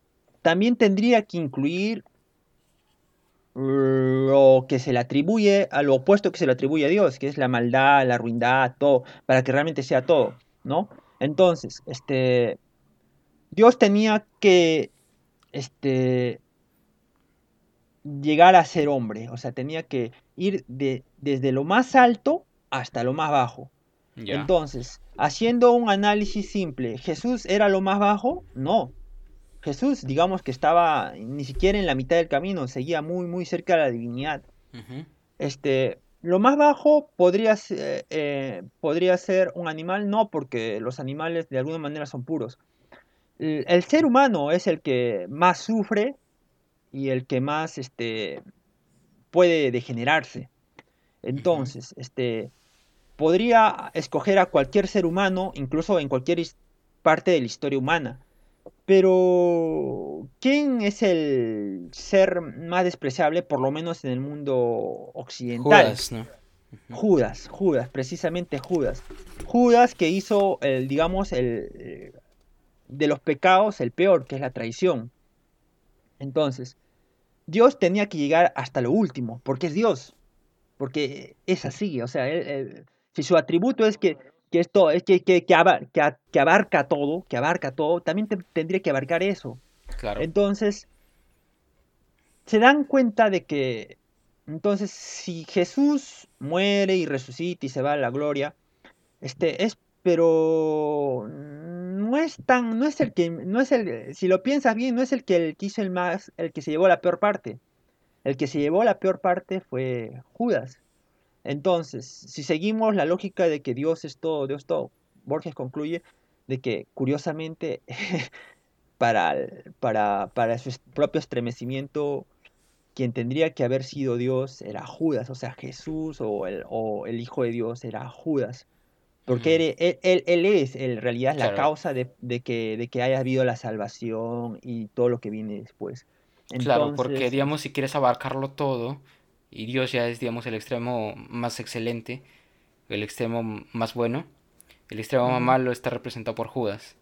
también tendría que incluir lo que se le atribuye a lo opuesto que se le atribuye a Dios, que es la maldad, la ruindad, todo, para que realmente sea todo, ¿no? Entonces, este, Dios tenía que, este, llegar a ser hombre, o sea, tenía que ir de, desde lo más alto hasta lo más bajo. Entonces, haciendo un análisis simple, ¿Jesús era lo más bajo? No. Jesús, digamos que estaba ni siquiera en la mitad del camino, seguía muy, muy cerca de la divinidad. Este, lo más bajo podría ser, eh, podría ser un animal, no, porque los animales de alguna manera son puros. El, ser humano es el que más sufre y el que más este, puede degenerarse. Entonces, este, podría escoger a cualquier ser humano, incluso en cualquier parte de la historia humana. Pero, ¿quién es el ser más despreciable, por lo menos en el mundo occidental? Judas, ¿no? Judas, Judas, precisamente Judas. Judas que hizo, el, digamos, el, de los pecados el peor, que es la traición. Entonces, Dios tenía que llegar hasta lo último, porque es Dios, porque es así, o sea, si su atributo es que, que esto es que, que, que, abarca todo, que abarca todo, también tendría que abarcar eso. Claro. Entonces, se dan cuenta de que, entonces, si Jesús muere y resucita y se va a la gloria, este, es, pero no es tan, no es el que, no es el, si lo piensas bien, no es el que, el que hizo el más, el que se llevó la peor parte. El que se llevó la peor parte fue Judas. Entonces, si seguimos la lógica de que Dios es todo, Dios todo, Borges concluye de que curiosamente para, para, para su propio estremecimiento, quien tendría que haber sido Dios era Judas, o sea, Jesús o el, o el Hijo de Dios era Judas. Porque él, él, es en realidad la causa de, que, de que haya habido la salvación y todo lo que viene después. claro, porque digamos, si quieres abarcarlo todo, y Dios ya es, digamos, el extremo más excelente, el extremo más bueno, el extremo más malo está representado por Judas.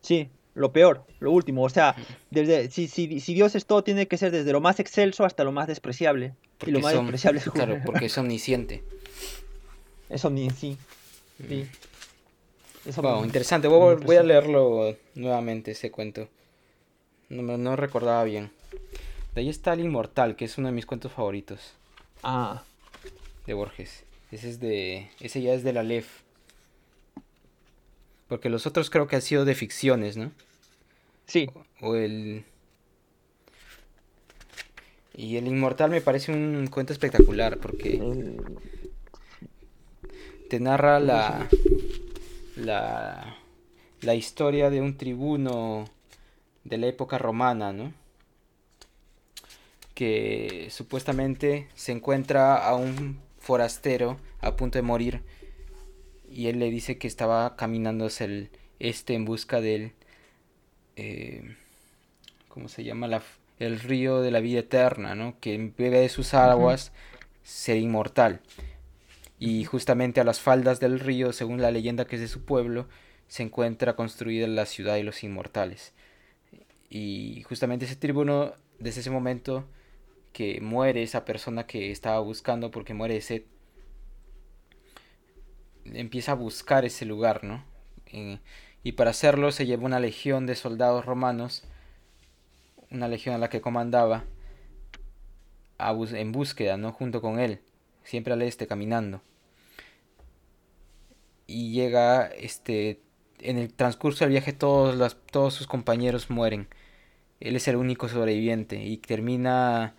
Sí, lo peor, lo último, o sea, desde, si, si, si, Dios es todo, tiene que ser desde lo más excelso hasta lo más despreciable. y lo más despreciable es Claro, porque es omnisciente. Es omnisciente, sí. wow, interesante, voy, voy, a leerlo nuevamente, ese cuento. No, no recordaba bien ahí está El Inmortal, que es uno de mis cuentos favoritos. Ah. De Borges. Ese es de. Ese ya es de la LEF. Porque los otros creo que han sido de ficciones, ¿no? Sí. O, el. Y el Inmortal me parece un cuento espectacular porque. Te narra la. La. La historia de un tribuno de la época romana, ¿no? Que supuestamente se encuentra a un forastero a punto de morir y él le dice que estaba caminando hacia el este en busca del eh, ¿cómo se llama? La, el río de la vida eterna, ¿no? Que bebe de sus aguas ser inmortal. Y justamente a las faldas del río, según la leyenda que es de su pueblo, se encuentra construida la ciudad de los inmortales. Y justamente ese tribuno, desde ese momento, que muere esa persona que estaba buscando porque muere de sed, empieza a buscar ese lugar, ¿no? Y para hacerlo se lleva una legión de soldados romanos, una legión a la que comandaba, en búsqueda, ¿no? Junto con él, siempre al este, caminando. Y llega, este, en el transcurso del viaje todos, todos sus compañeros mueren. Él es el único sobreviviente y termina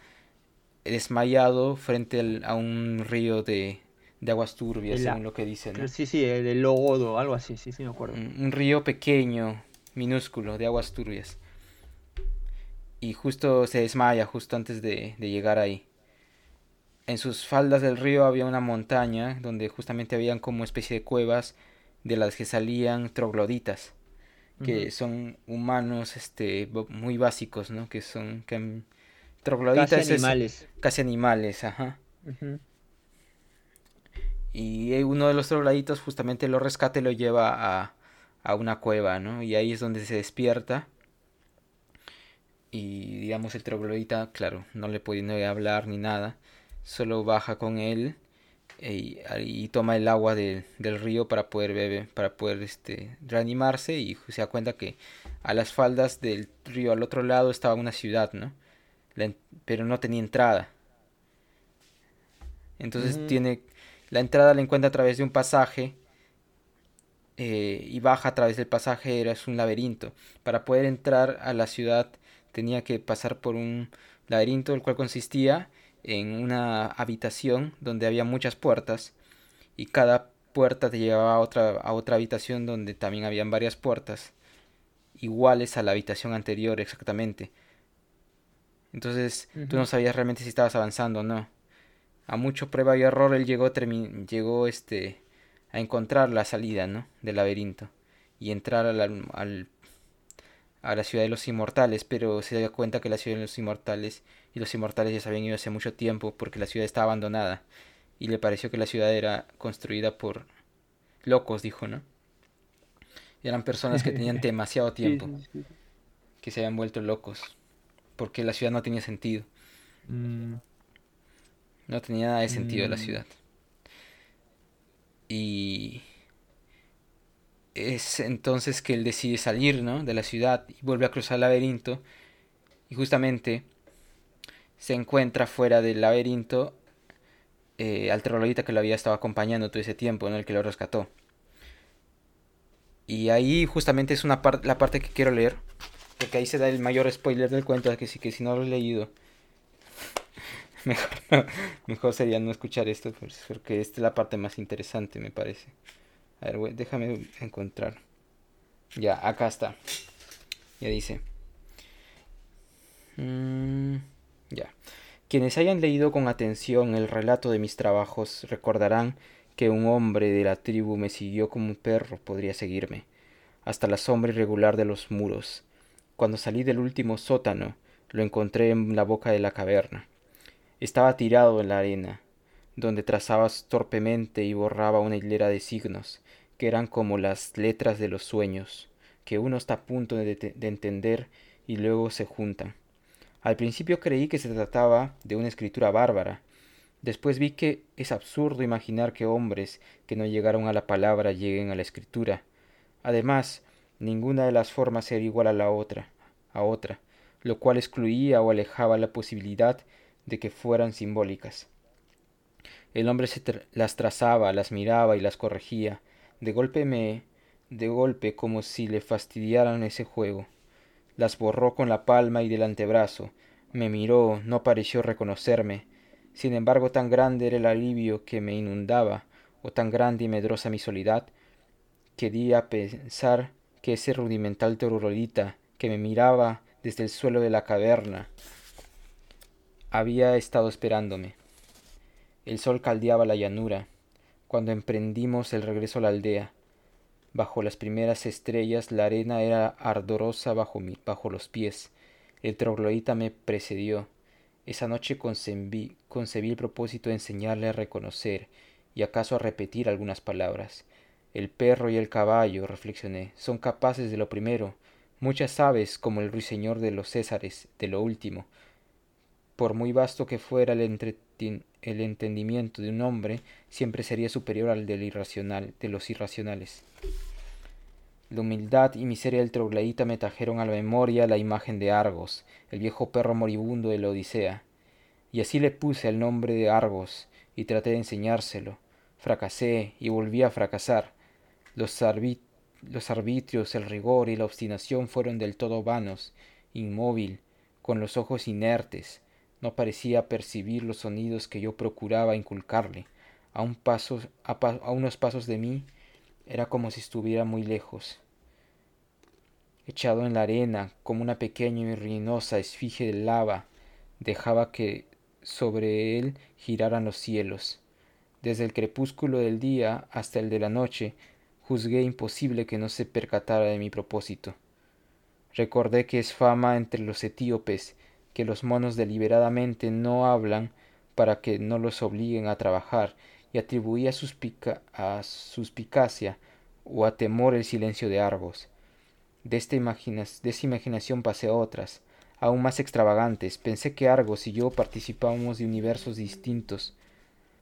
desmayado frente a un río de, aguas turbias, según lo que dicen. Sí, sí, de lodo, algo así, sí, sí, me acuerdo. Un, río pequeño, minúsculo, de aguas turbias. Y justo se desmaya, justo antes de, llegar ahí. En sus faldas del río había una montaña donde justamente habían como especie de cuevas de las que salían trogloditas, que son humanos este, muy básicos, ¿no? Que son... Que casi animales. casi animales, ajá. Y uno de los trogloditos justamente lo rescata y lo lleva a, a una cueva, ¿no? Y ahí es donde se despierta. y digamos el troglodita, claro, no le puede hablar ni nada, solo baja con él y, toma el agua del río para poder beber, para poder este, reanimarse y se da cuenta que a las faldas del río al otro lado estaba una ciudad, ¿no? Pero no tenía entrada. Entonces tiene la entrada la encuentra a través de un pasaje eh, y baja a través del pasaje era un laberinto. Para poder entrar a la ciudad tenía que pasar por un laberinto el cual consistía en una habitación donde había muchas puertas y cada puerta te llevaba a otra, a otra habitación donde también habían varias puertas iguales a la habitación anterior exactamente. Entonces tú no sabías realmente si estabas avanzando o no. A mucho prueba y error él llegó, llegó este, a encontrar la salida ¿no? del laberinto y entrar al, al a la ciudad de los inmortales, pero se dio cuenta que la ciudad de los inmortales y los inmortales ya se habían ido hace mucho tiempo porque la ciudad estaba abandonada y le pareció que la ciudad era construida por locos, dijo, ¿no? eran personas que tenían demasiado tiempo, que se habían vuelto locos, porque la ciudad no tenía sentido. Mm. No tenía nada de sentido la mm. ciudad. Y es entonces que él decide salir ¿no? de la ciudad y vuelve a cruzar el laberinto y justamente se encuentra fuera del laberinto eh, al troglodita que lo había estado acompañando todo ese tiempo, en el que lo rescató. Y ahí justamente es una parte la parte que quiero leer, porque ahí se da el mayor spoiler del cuento, que si, que si no lo he leído, mejor, sería no escuchar esto, pues, porque esta es la parte más interesante, me parece. A ver, déjame encontrar. Ya, acá está. Ya dice. Mm, ya. Quienes hayan leído con atención el relato de mis trabajos recordarán que un hombre de la tribu me siguió como un perro podría seguirme, hasta la sombra irregular de los muros. Cuando salí del último sótano, lo encontré en la boca de la caverna. Estaba tirado en la arena, donde trazaba torpemente y borraba una hilera de signos, que eran como las letras de los sueños, que uno está a punto de, entender y luego se juntan. Al principio creí que se trataba de una escritura bárbara. Después vi que es absurdo imaginar que hombres que no llegaron a la palabra lleguen a la escritura. Además, ninguna de las formas era igual a la otra, a otra, lo cual excluía o alejaba la posibilidad de que fueran simbólicas. El hombre se las trazaba, las miraba y las corregía, de golpe me... de golpe como si le fastidiaran ese juego. Las borró con la palma y del antebrazo. Me miró, no pareció reconocerme. Sin embargo, tan grande era el alivio que me inundaba, o tan grande y medrosa mi soledad, que di a pensar que ese rudimental torurolita que me miraba desde el suelo de la caverna había estado esperándome. El sol caldeaba la llanura, cuando emprendimos el regreso a la aldea. Bajo las primeras estrellas la arena era ardorosa bajo, mi, bajo los pies. El troglodita me precedió. Esa noche concebí, concebí el propósito de enseñarle a reconocer y acaso a repetir algunas palabras. El perro y el caballo, reflexioné, son capaces de lo primero, muchas aves como el ruiseñor de los Césares, de lo último. Por muy vasto que fuera el, entendimiento de un hombre siempre sería superior al del irracional, de los irracionales. La humildad y miseria del troglodita me trajeron a la memoria la imagen de Argos, el viejo perro moribundo de la Odisea, y así le puse el nombre de Argos y traté de enseñárselo. Fracasé y volví a fracasar. Los, arbitrios, el rigor y la obstinación fueron del todo vanos, inmóvil, con los ojos inertes, no parecía percibir los sonidos que yo procuraba inculcarle. A, a, unos pasos de mí era como si estuviera muy lejos. Echado en la arena, como una pequeña y ruinosa esfinge de lava, dejaba que sobre él giraran los cielos. Desde el crepúsculo del día hasta el de la noche, juzgué imposible que no se percatara de mi propósito. Recordé que es fama entre los etíopes que los monos deliberadamente no hablan para que no los obliguen a trabajar y atribuía a suspicacia o a temor el silencio de Argos. De esta, de imaginación pasé a otras. aún más extravagantes. Pensé que Argos y yo participábamos de universos distintos.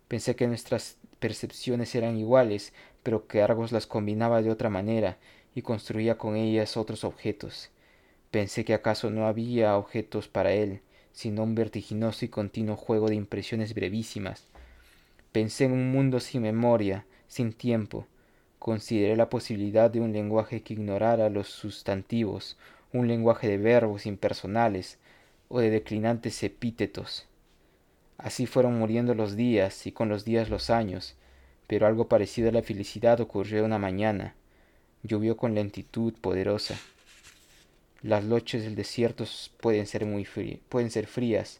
Pensé que nuestras percepciones eran iguales, pero que Argos las combinaba de otra manera y construía con ellas otros objetos. Pensé que acaso no había objetos para él, sino un vertiginoso y continuo juego de impresiones brevísimas. Pensé en un mundo sin memoria, sin tiempo. Consideré la posibilidad de un lenguaje que ignorara los sustantivos, un lenguaje de verbos impersonales o de declinantes epítetos. Así fueron muriendo los días y con los días los años, pero algo parecido a la felicidad ocurrió una mañana. Llovió con lentitud poderosa. Las noches del desierto pueden ser muy pueden ser frías,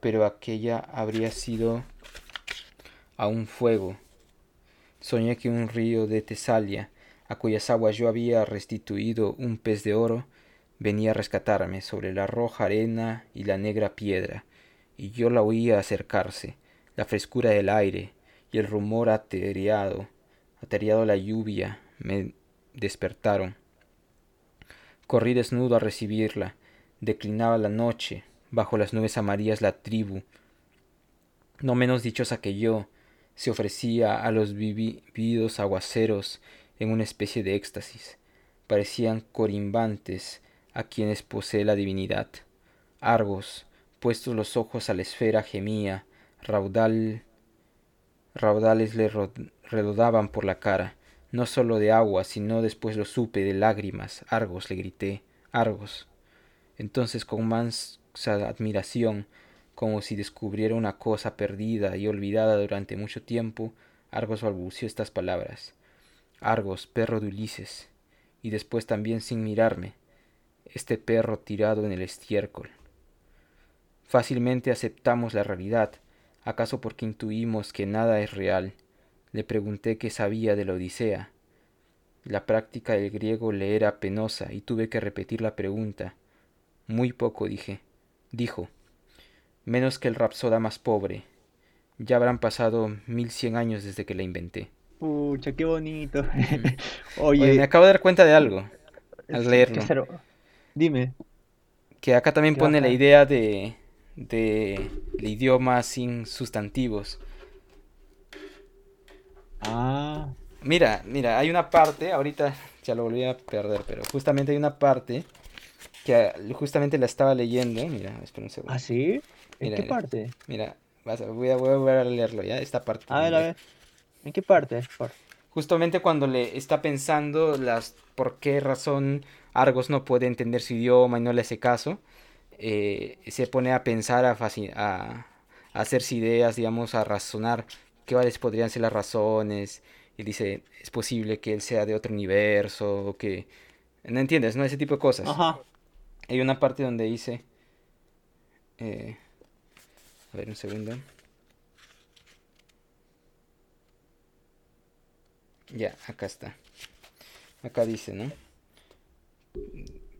pero aquella habría sido a un fuego. Soñé que un río de Tesalia, a cuyas aguas yo había restituido un pez de oro, venía a rescatarme sobre la roja arena y la negra piedra, y yo la oía acercarse, la frescura del aire y el rumor ateriado, ateriado la lluvia, me despertaron. Corrí desnudo a recibirla, declinaba la noche, bajo las nubes amarillas la tribu, no menos dichosa que yo, se ofrecía a los vividos aguaceros en una especie de éxtasis. Parecían corimbantes a quienes posee la divinidad. Argos, puestos los ojos a la esfera, gemía, raudal, raudales le redodaban por la cara, no sólo de agua, sino después lo supe de lágrimas. Argos, le grité, Argos. Entonces con mansa admiración, como si descubriera una cosa perdida y olvidada durante mucho tiempo, Argos balbució estas palabras. Argos, perro de Ulises, y después también sin mirarme, este perro tirado en el estiércol. Fácilmente aceptamos la realidad, acaso porque intuimos que nada es real. Le pregunté qué sabía de la Odisea. La práctica del griego le era penosa y tuve que repetir la pregunta. Muy poco dije. Dijo, menos que el rapsoda más pobre. Ya habrán pasado mil cien años desde que la inventé. Pucha, qué bonito. Oye, me acabo de dar cuenta de algo al leerlo. Dime. Que acá también pone la idea de, de el idioma sin sustantivos. Ah. Mira, mira, hay una parte, ahorita ya lo volví a perder, pero justamente hay una parte que justamente la estaba leyendo. Mira, espera un segundo. ¿Ah, sí? ¿En qué parte? Mira, vas a, voy, a, voy a leerlo ya, esta parte. A ver, a ver. ¿En qué parte? Justamente cuando le está pensando las por qué razón Argos no puede entender su idioma y no le hace caso, eh, se pone a pensar, a, a, hacerse ideas, digamos, a razonar cuáles podrían ser las razones. Y dice, es posible que él sea de otro universo, o que... ¿No entiendes? ¿No? Ese tipo de cosas. Ajá. Hay una parte donde dice... Eh, a ver, un segundo. Ya, acá está. Acá dice, ¿no?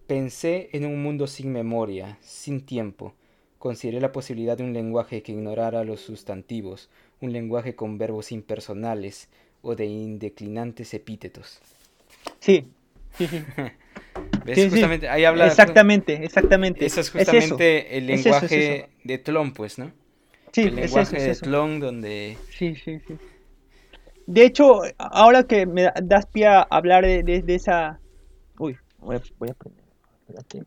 Pensé en un mundo sin memoria, sin tiempo. Consideré la posibilidad de un lenguaje que ignorara los sustantivos, un lenguaje con verbos impersonales o de indeclinantes epítetos. Sí. ¿Ves? justamente, ahí habla. Exactamente, exactamente. Eso es justamente el lenguaje de Tlon, pues, ¿no? Sí, el lenguaje de Tlon donde. Sí, sí, sí. De hecho, ahora que me das pie a hablar de, de esa. Uy, Voy a, voy a prender. Espérate.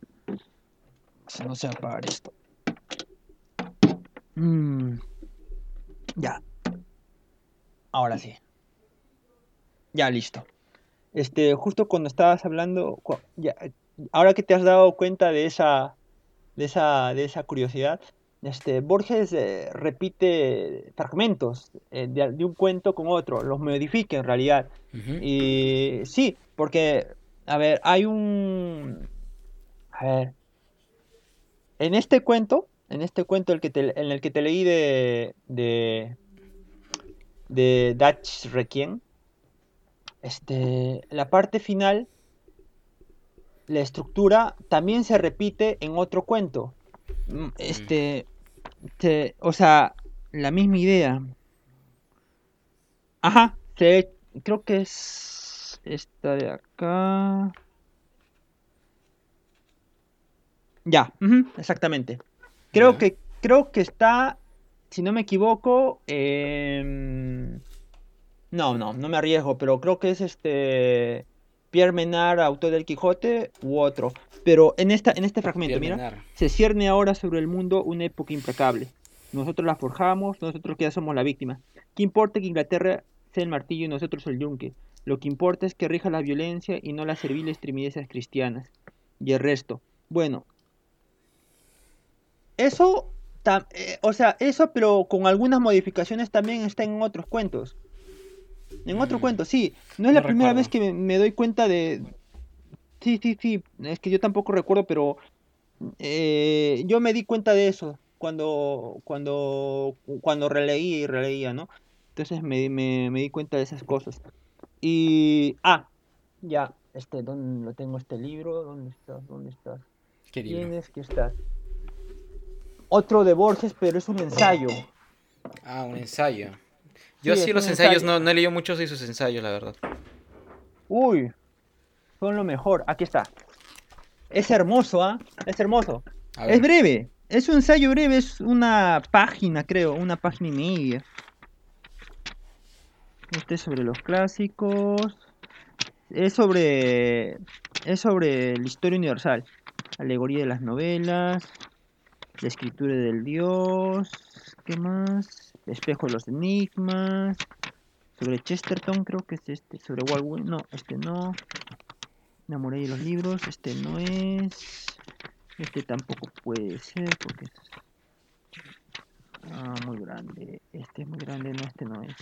No se apagar esto. Mm. Ya. Ahora sí. Ya, listo. Este, justo cuando estabas hablando, ya, ahora que te has dado cuenta de esa, de esa, de esa curiosidad, este, Borges eh, repite fragmentos eh, de, de, un cuento con otro, los modifica en realidad. Uh -huh. Y sí, porque a ver, hay un... A ver. En este cuento, en este cuento el que te, en el que te leí de... de... de Dutch Requiem, este, la parte final, la estructura también se repite en otro cuento. Este, te, o sea, la misma idea. Ajá, te, creo que es esta de acá. Ya, exactamente. Creo que, creo que está, si no me equivoco, em, no, no, no me arriesgo, pero creo que es este Pierre Menard, autor del Quijote, u otro. Pero en esta, en este fragmento, Pierre mira, Menard. se cierne ahora sobre el mundo una época implacable. Nosotros la forjamos, nosotros que ya somos la víctima. ¿Qué importa que Inglaterra sea el martillo y nosotros el yunque? Lo que importa es que rija la violencia y no las serviles timidezas cristianas. Y el resto. Bueno, eso, ta- eh, o sea, eso, pero con algunas modificaciones también está en otros cuentos. En otro Mm, cuento, sí. No es la primera vez que me, me doy cuenta de... Sí, sí, sí. Es que yo tampoco recuerdo, pero eh, yo me di cuenta de eso cuando, cuando, cuando releí y releía, ¿no? Entonces me, me, me di cuenta de esas cosas. Y... Ah, ya. Este, ¿dónde lo tengo este libro? ¿Dónde está? ¿Dónde está? ¿Qué libro? Tienes que estar. Otro de Borges, pero es un ensayo. Ah, un ensayo. Yo Sí, los ensayos ensayo. no, no he leído muchos de sus ensayos, la verdad. Uy, son lo mejor. Aquí está. Es hermoso, ¿ah? Es hermoso. Es breve. Es un ensayo breve, es una página, creo, una página y media. Este es sobre los clásicos. Es sobre. Es sobre la historia universal. Alegoría de las novelas. La escritura del dios. ¿Qué más? Espejo de los enigmas. Sobre Chesterton, creo que es este. Sobre Walwyn. No, este no. La muralla de los libros. Este no es. Este tampoco puede ser porque es ah, muy grande. Este es muy grande, no, este no es.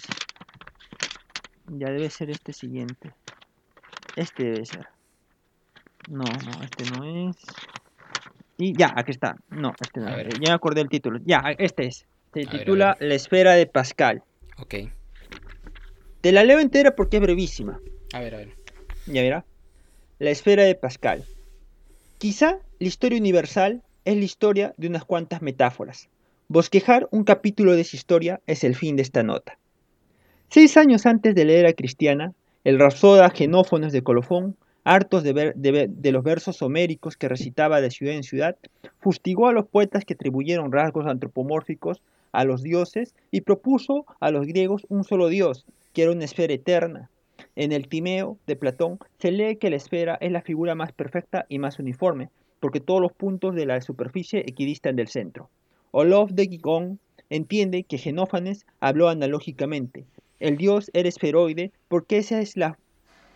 Ya debe ser este siguiente. Este debe ser. No, no, este no es. Y ya, aquí está. No, este no ver. Ya me acordé el título. Ya, este es. Se A ver, a titula ver. La esfera de Pascal. Ok. Te la leo entera porque es brevísima. A ver, a ver. Ya verá. La esfera de Pascal. Quizá la historia universal es la historia de unas cuantas metáforas. Bosquejar un capítulo de esa historia es el fin de esta nota. Seis años antes de la era cristiana, el rapsoda Genófonos de Colofón, hartos de, los versos homéricos que recitaba de ciudad en ciudad, fustigó a los poetas que atribuyeron rasgos antropomórficos a los dioses y propuso a los griegos un solo dios, que era una esfera eterna. En el Timeo de Platón se lee que la esfera es la figura más perfecta y más uniforme, porque todos los puntos de la superficie equidistan del centro. Olof de Gigón entiende que Genófanes habló analógicamente. El dios era esferoide porque esa es la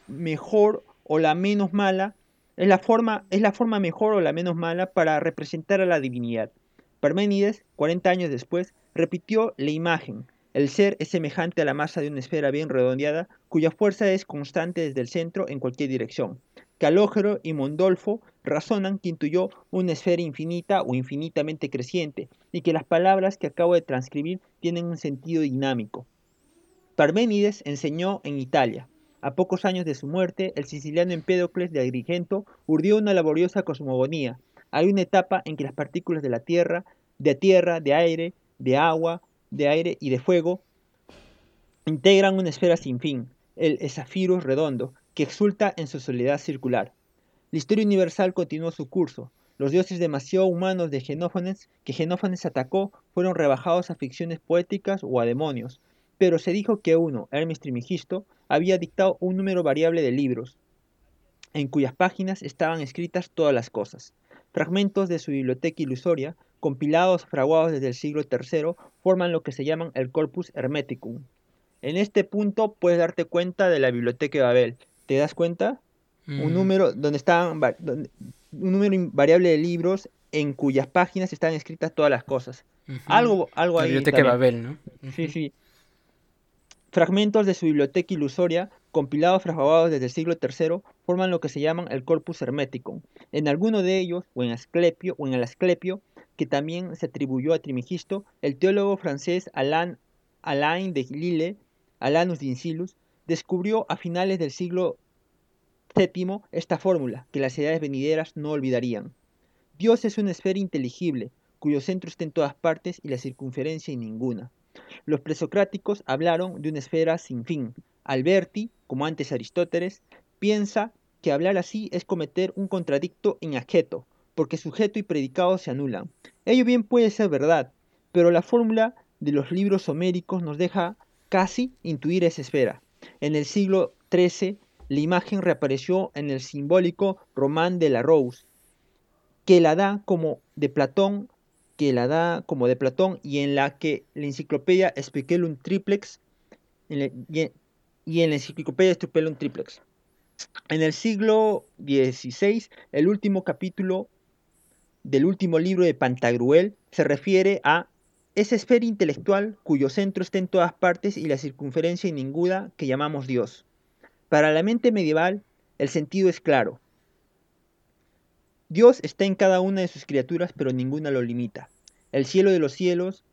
mejor o la menos mala, es la forma, es la forma mejor o la menos mala para representar a la divinidad. Parménides, 40 años después, repitió la imagen. El ser es semejante a la masa de una esfera bien redondeada, cuya fuerza es constante desde el centro en cualquier dirección. Calógero y Mondolfo razonan que intuyó una esfera infinita o infinitamente creciente, y que las palabras que acabo de transcribir tienen un sentido dinámico. Parménides enseñó en Italia. A pocos años de su muerte, el siciliano Empédocles de Agrigento urdió una laboriosa cosmogonía. Hay una etapa en que las partículas de la tierra, de tierra, de aire, de agua, de aire y de fuego integran una esfera sin fin, el esafirus redondo, que exulta en su soledad circular. La historia universal continuó su curso. Los dioses demasiado humanos de Genófanes, que Genófanes atacó, fueron rebajados a ficciones poéticas o a demonios, pero se dijo que uno, Hermes Trimigisto, había dictado un número variable de libros, en cuyas páginas estaban escritas todas las cosas. Fragmentos de su biblioteca ilusoria, compilados fraguados desde el siglo III, forman lo que se llaman el Corpus Hermeticum. En este punto puedes darte cuenta de la biblioteca de Babel. ¿Te das cuenta? Un Mm, número donde estaban donde- un número invariable de libros en cuyas páginas están escritas todas las cosas. Algo, algo La ahí. biblioteca de. Babel, ¿no? Sí, sí. Fragmentos de su biblioteca ilusoria, compilados fraguados desde el siglo III, forman lo que se llaman el Corpus Hermeticum. En alguno de ellos, o en Asclepio, o en el Asclepio, que también se atribuyó a Trimigisto, el teólogo francés Alain, Alain de Lille, Alanus de Incilus, descubrió a finales del siglo VII esta fórmula que las edades venideras no olvidarían. Dios es una esfera inteligible, cuyo centro está en todas partes y la circunferencia en ninguna. Los presocráticos hablaron de una esfera sin fin. Alberti, como antes Aristóteles, piensa que hablar así es cometer un contradicto ajeto, porque sujeto y predicado se anulan. Ello bien puede ser verdad, pero la fórmula de los libros homéricos nos deja casi intuir esa esfera. En el siglo XIII, la imagen reapareció en el simbólico Román de la Rose, que la da como de Platón, que la da como de Platón y en la que la enciclopedia Speculum Triplex y en la enciclopedia Speculum Triplex. En el siglo XVI, el último capítulo del último libro de Pantagruel se refiere a esa esfera intelectual cuyo centro está en todas partes y la circunferencia ninguna que llamamos Dios. Para la mente medieval, el sentido es claro. Dios está en cada una de sus criaturas, pero ninguna lo limita. El cielo de los cielos,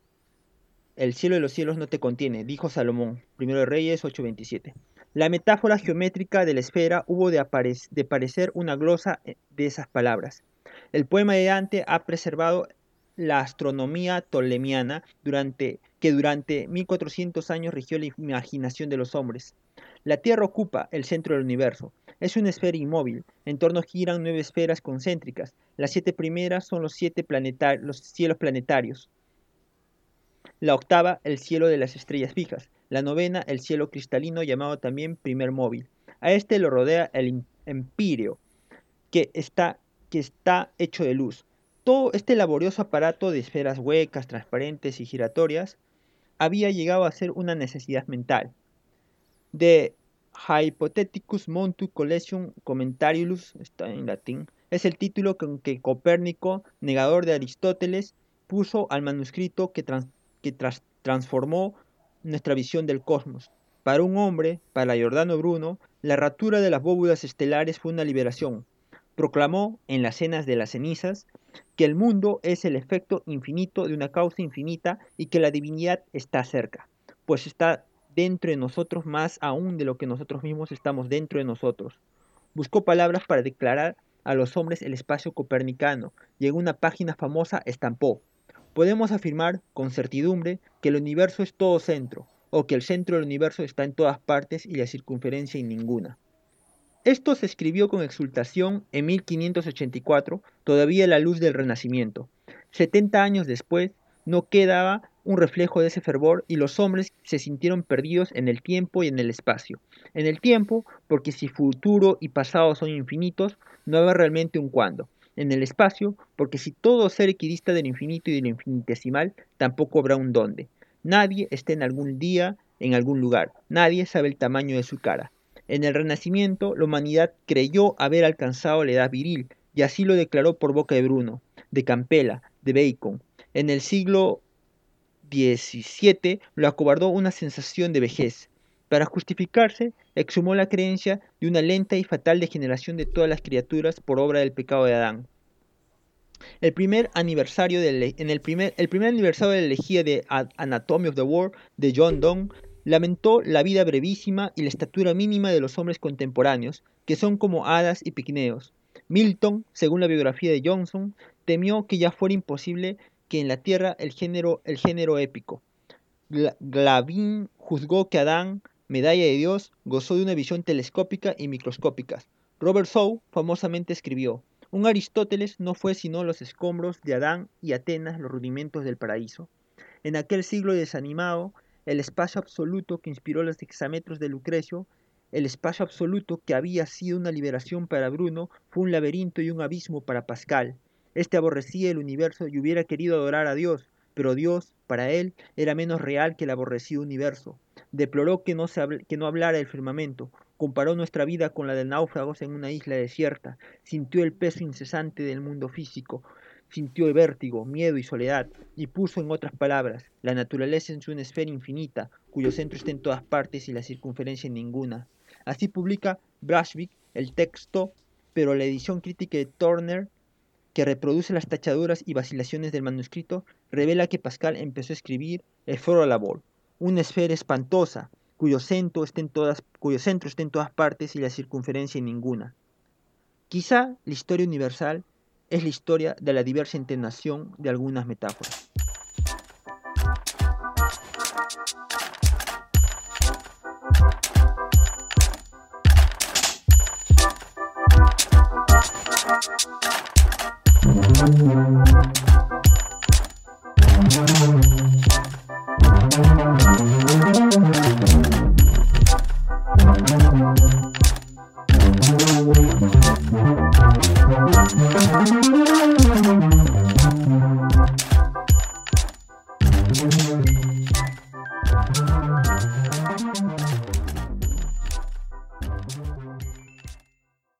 el cielo de los cielos no te contiene, dijo Salomón, 1 Reyes 8:27. La metáfora geométrica de la esfera hubo de, parecer una glosa eh, de esas palabras. El poema de Dante ha preservado la astronomía ptolemiana durante, que durante 1400 años rigió la imaginación de los hombres. La Tierra ocupa el centro del universo. Es una esfera inmóvil. En torno giran nueve esferas concéntricas. Las siete primeras son los siete los cielos planetarios. La octava, el cielo de las estrellas fijas. La novena, el cielo cristalino llamado también primer móvil. A este lo rodea el empíreo, que está, que está hecho de luz. Todo este laborioso aparato de esferas huecas, transparentes y giratorias había llegado a ser una necesidad mental. De Hypotheticus Montu Collection Commentarius, está en latín, es el título con que Copérnico, negador de Aristóteles, puso al manuscrito que, que transformó nuestra visión del cosmos. Para un hombre, para Giordano Bruno, la ratura de las bóvedas estelares fue una liberación. Proclamó, en las cenas de las cenizas, que el mundo es el efecto infinito de una causa infinita y que la divinidad está cerca, pues está dentro de nosotros más aún de lo que nosotros mismos estamos dentro de nosotros. Buscó palabras para declarar a los hombres el espacio copernicano y en una página famosa estampó Podemos afirmar con certidumbre que el universo es todo centro, o que el centro del universo está en todas partes y la circunferencia en ninguna. Esto se escribió con exultación en 1584, todavía a la luz del Renacimiento. Setenta años después, no quedaba un reflejo de ese fervor y los hombres se sintieron perdidos en el tiempo y en el espacio. En el tiempo, porque si futuro y pasado son infinitos, no habrá realmente un cuándo en el espacio, porque si todo ser equidista del infinito y del infinitesimal, tampoco habrá un dónde. Nadie está en algún día, en algún lugar. Nadie sabe el tamaño de su cara. En el Renacimiento, la humanidad creyó haber alcanzado la edad viril, y así lo declaró por boca de Bruno, de Campela, de Bacon. En el siglo XVII lo acobardó una sensación de vejez. Para justificarse, exhumó la creencia de una lenta y fatal degeneración de todas las criaturas por obra del pecado de Adán. El primer aniversario de, en el primer, el primer aniversario de la elegía de Anatomy of the War de John Donne lamentó la vida brevísima y la estatura mínima de los hombres contemporáneos, que son como hadas y piquineos. Milton, según la biografía de Johnson, temió que ya fuera imposible que en la Tierra el género, el género épico. Glavin juzgó que Adán medalla de Dios, gozó de una visión telescópica y microscópica. Robert Shaw famosamente escribió, un Aristóteles no fue sino los escombros de Adán y Atenas los rudimentos del paraíso. En aquel siglo desanimado, el espacio absoluto que inspiró los hexametros de Lucrecio, el espacio absoluto que había sido una liberación para Bruno, fue un laberinto y un abismo para Pascal. Este aborrecía el universo y hubiera querido adorar a Dios, pero Dios, para él, era menos real que el aborrecido universo. Deploró que no, se que no hablara el firmamento, comparó nuestra vida con la de náufragos en una isla desierta, sintió el peso incesante del mundo físico, sintió vértigo, miedo y soledad, y puso en otras palabras, la naturaleza en una esfera infinita, cuyo centro está en todas partes y la circunferencia en ninguna. Así publica Brunswick el texto, pero la edición crítica de Turner, que reproduce las tachaduras y vacilaciones del manuscrito, revela que Pascal empezó a escribir el Foro Labor, una esfera espantosa, cuyo centro, esté en todas, cuyo centro esté en todas partes y la circunferencia en ninguna. Quizá la historia universal es la historia de la diversa entenación de algunas metáforas.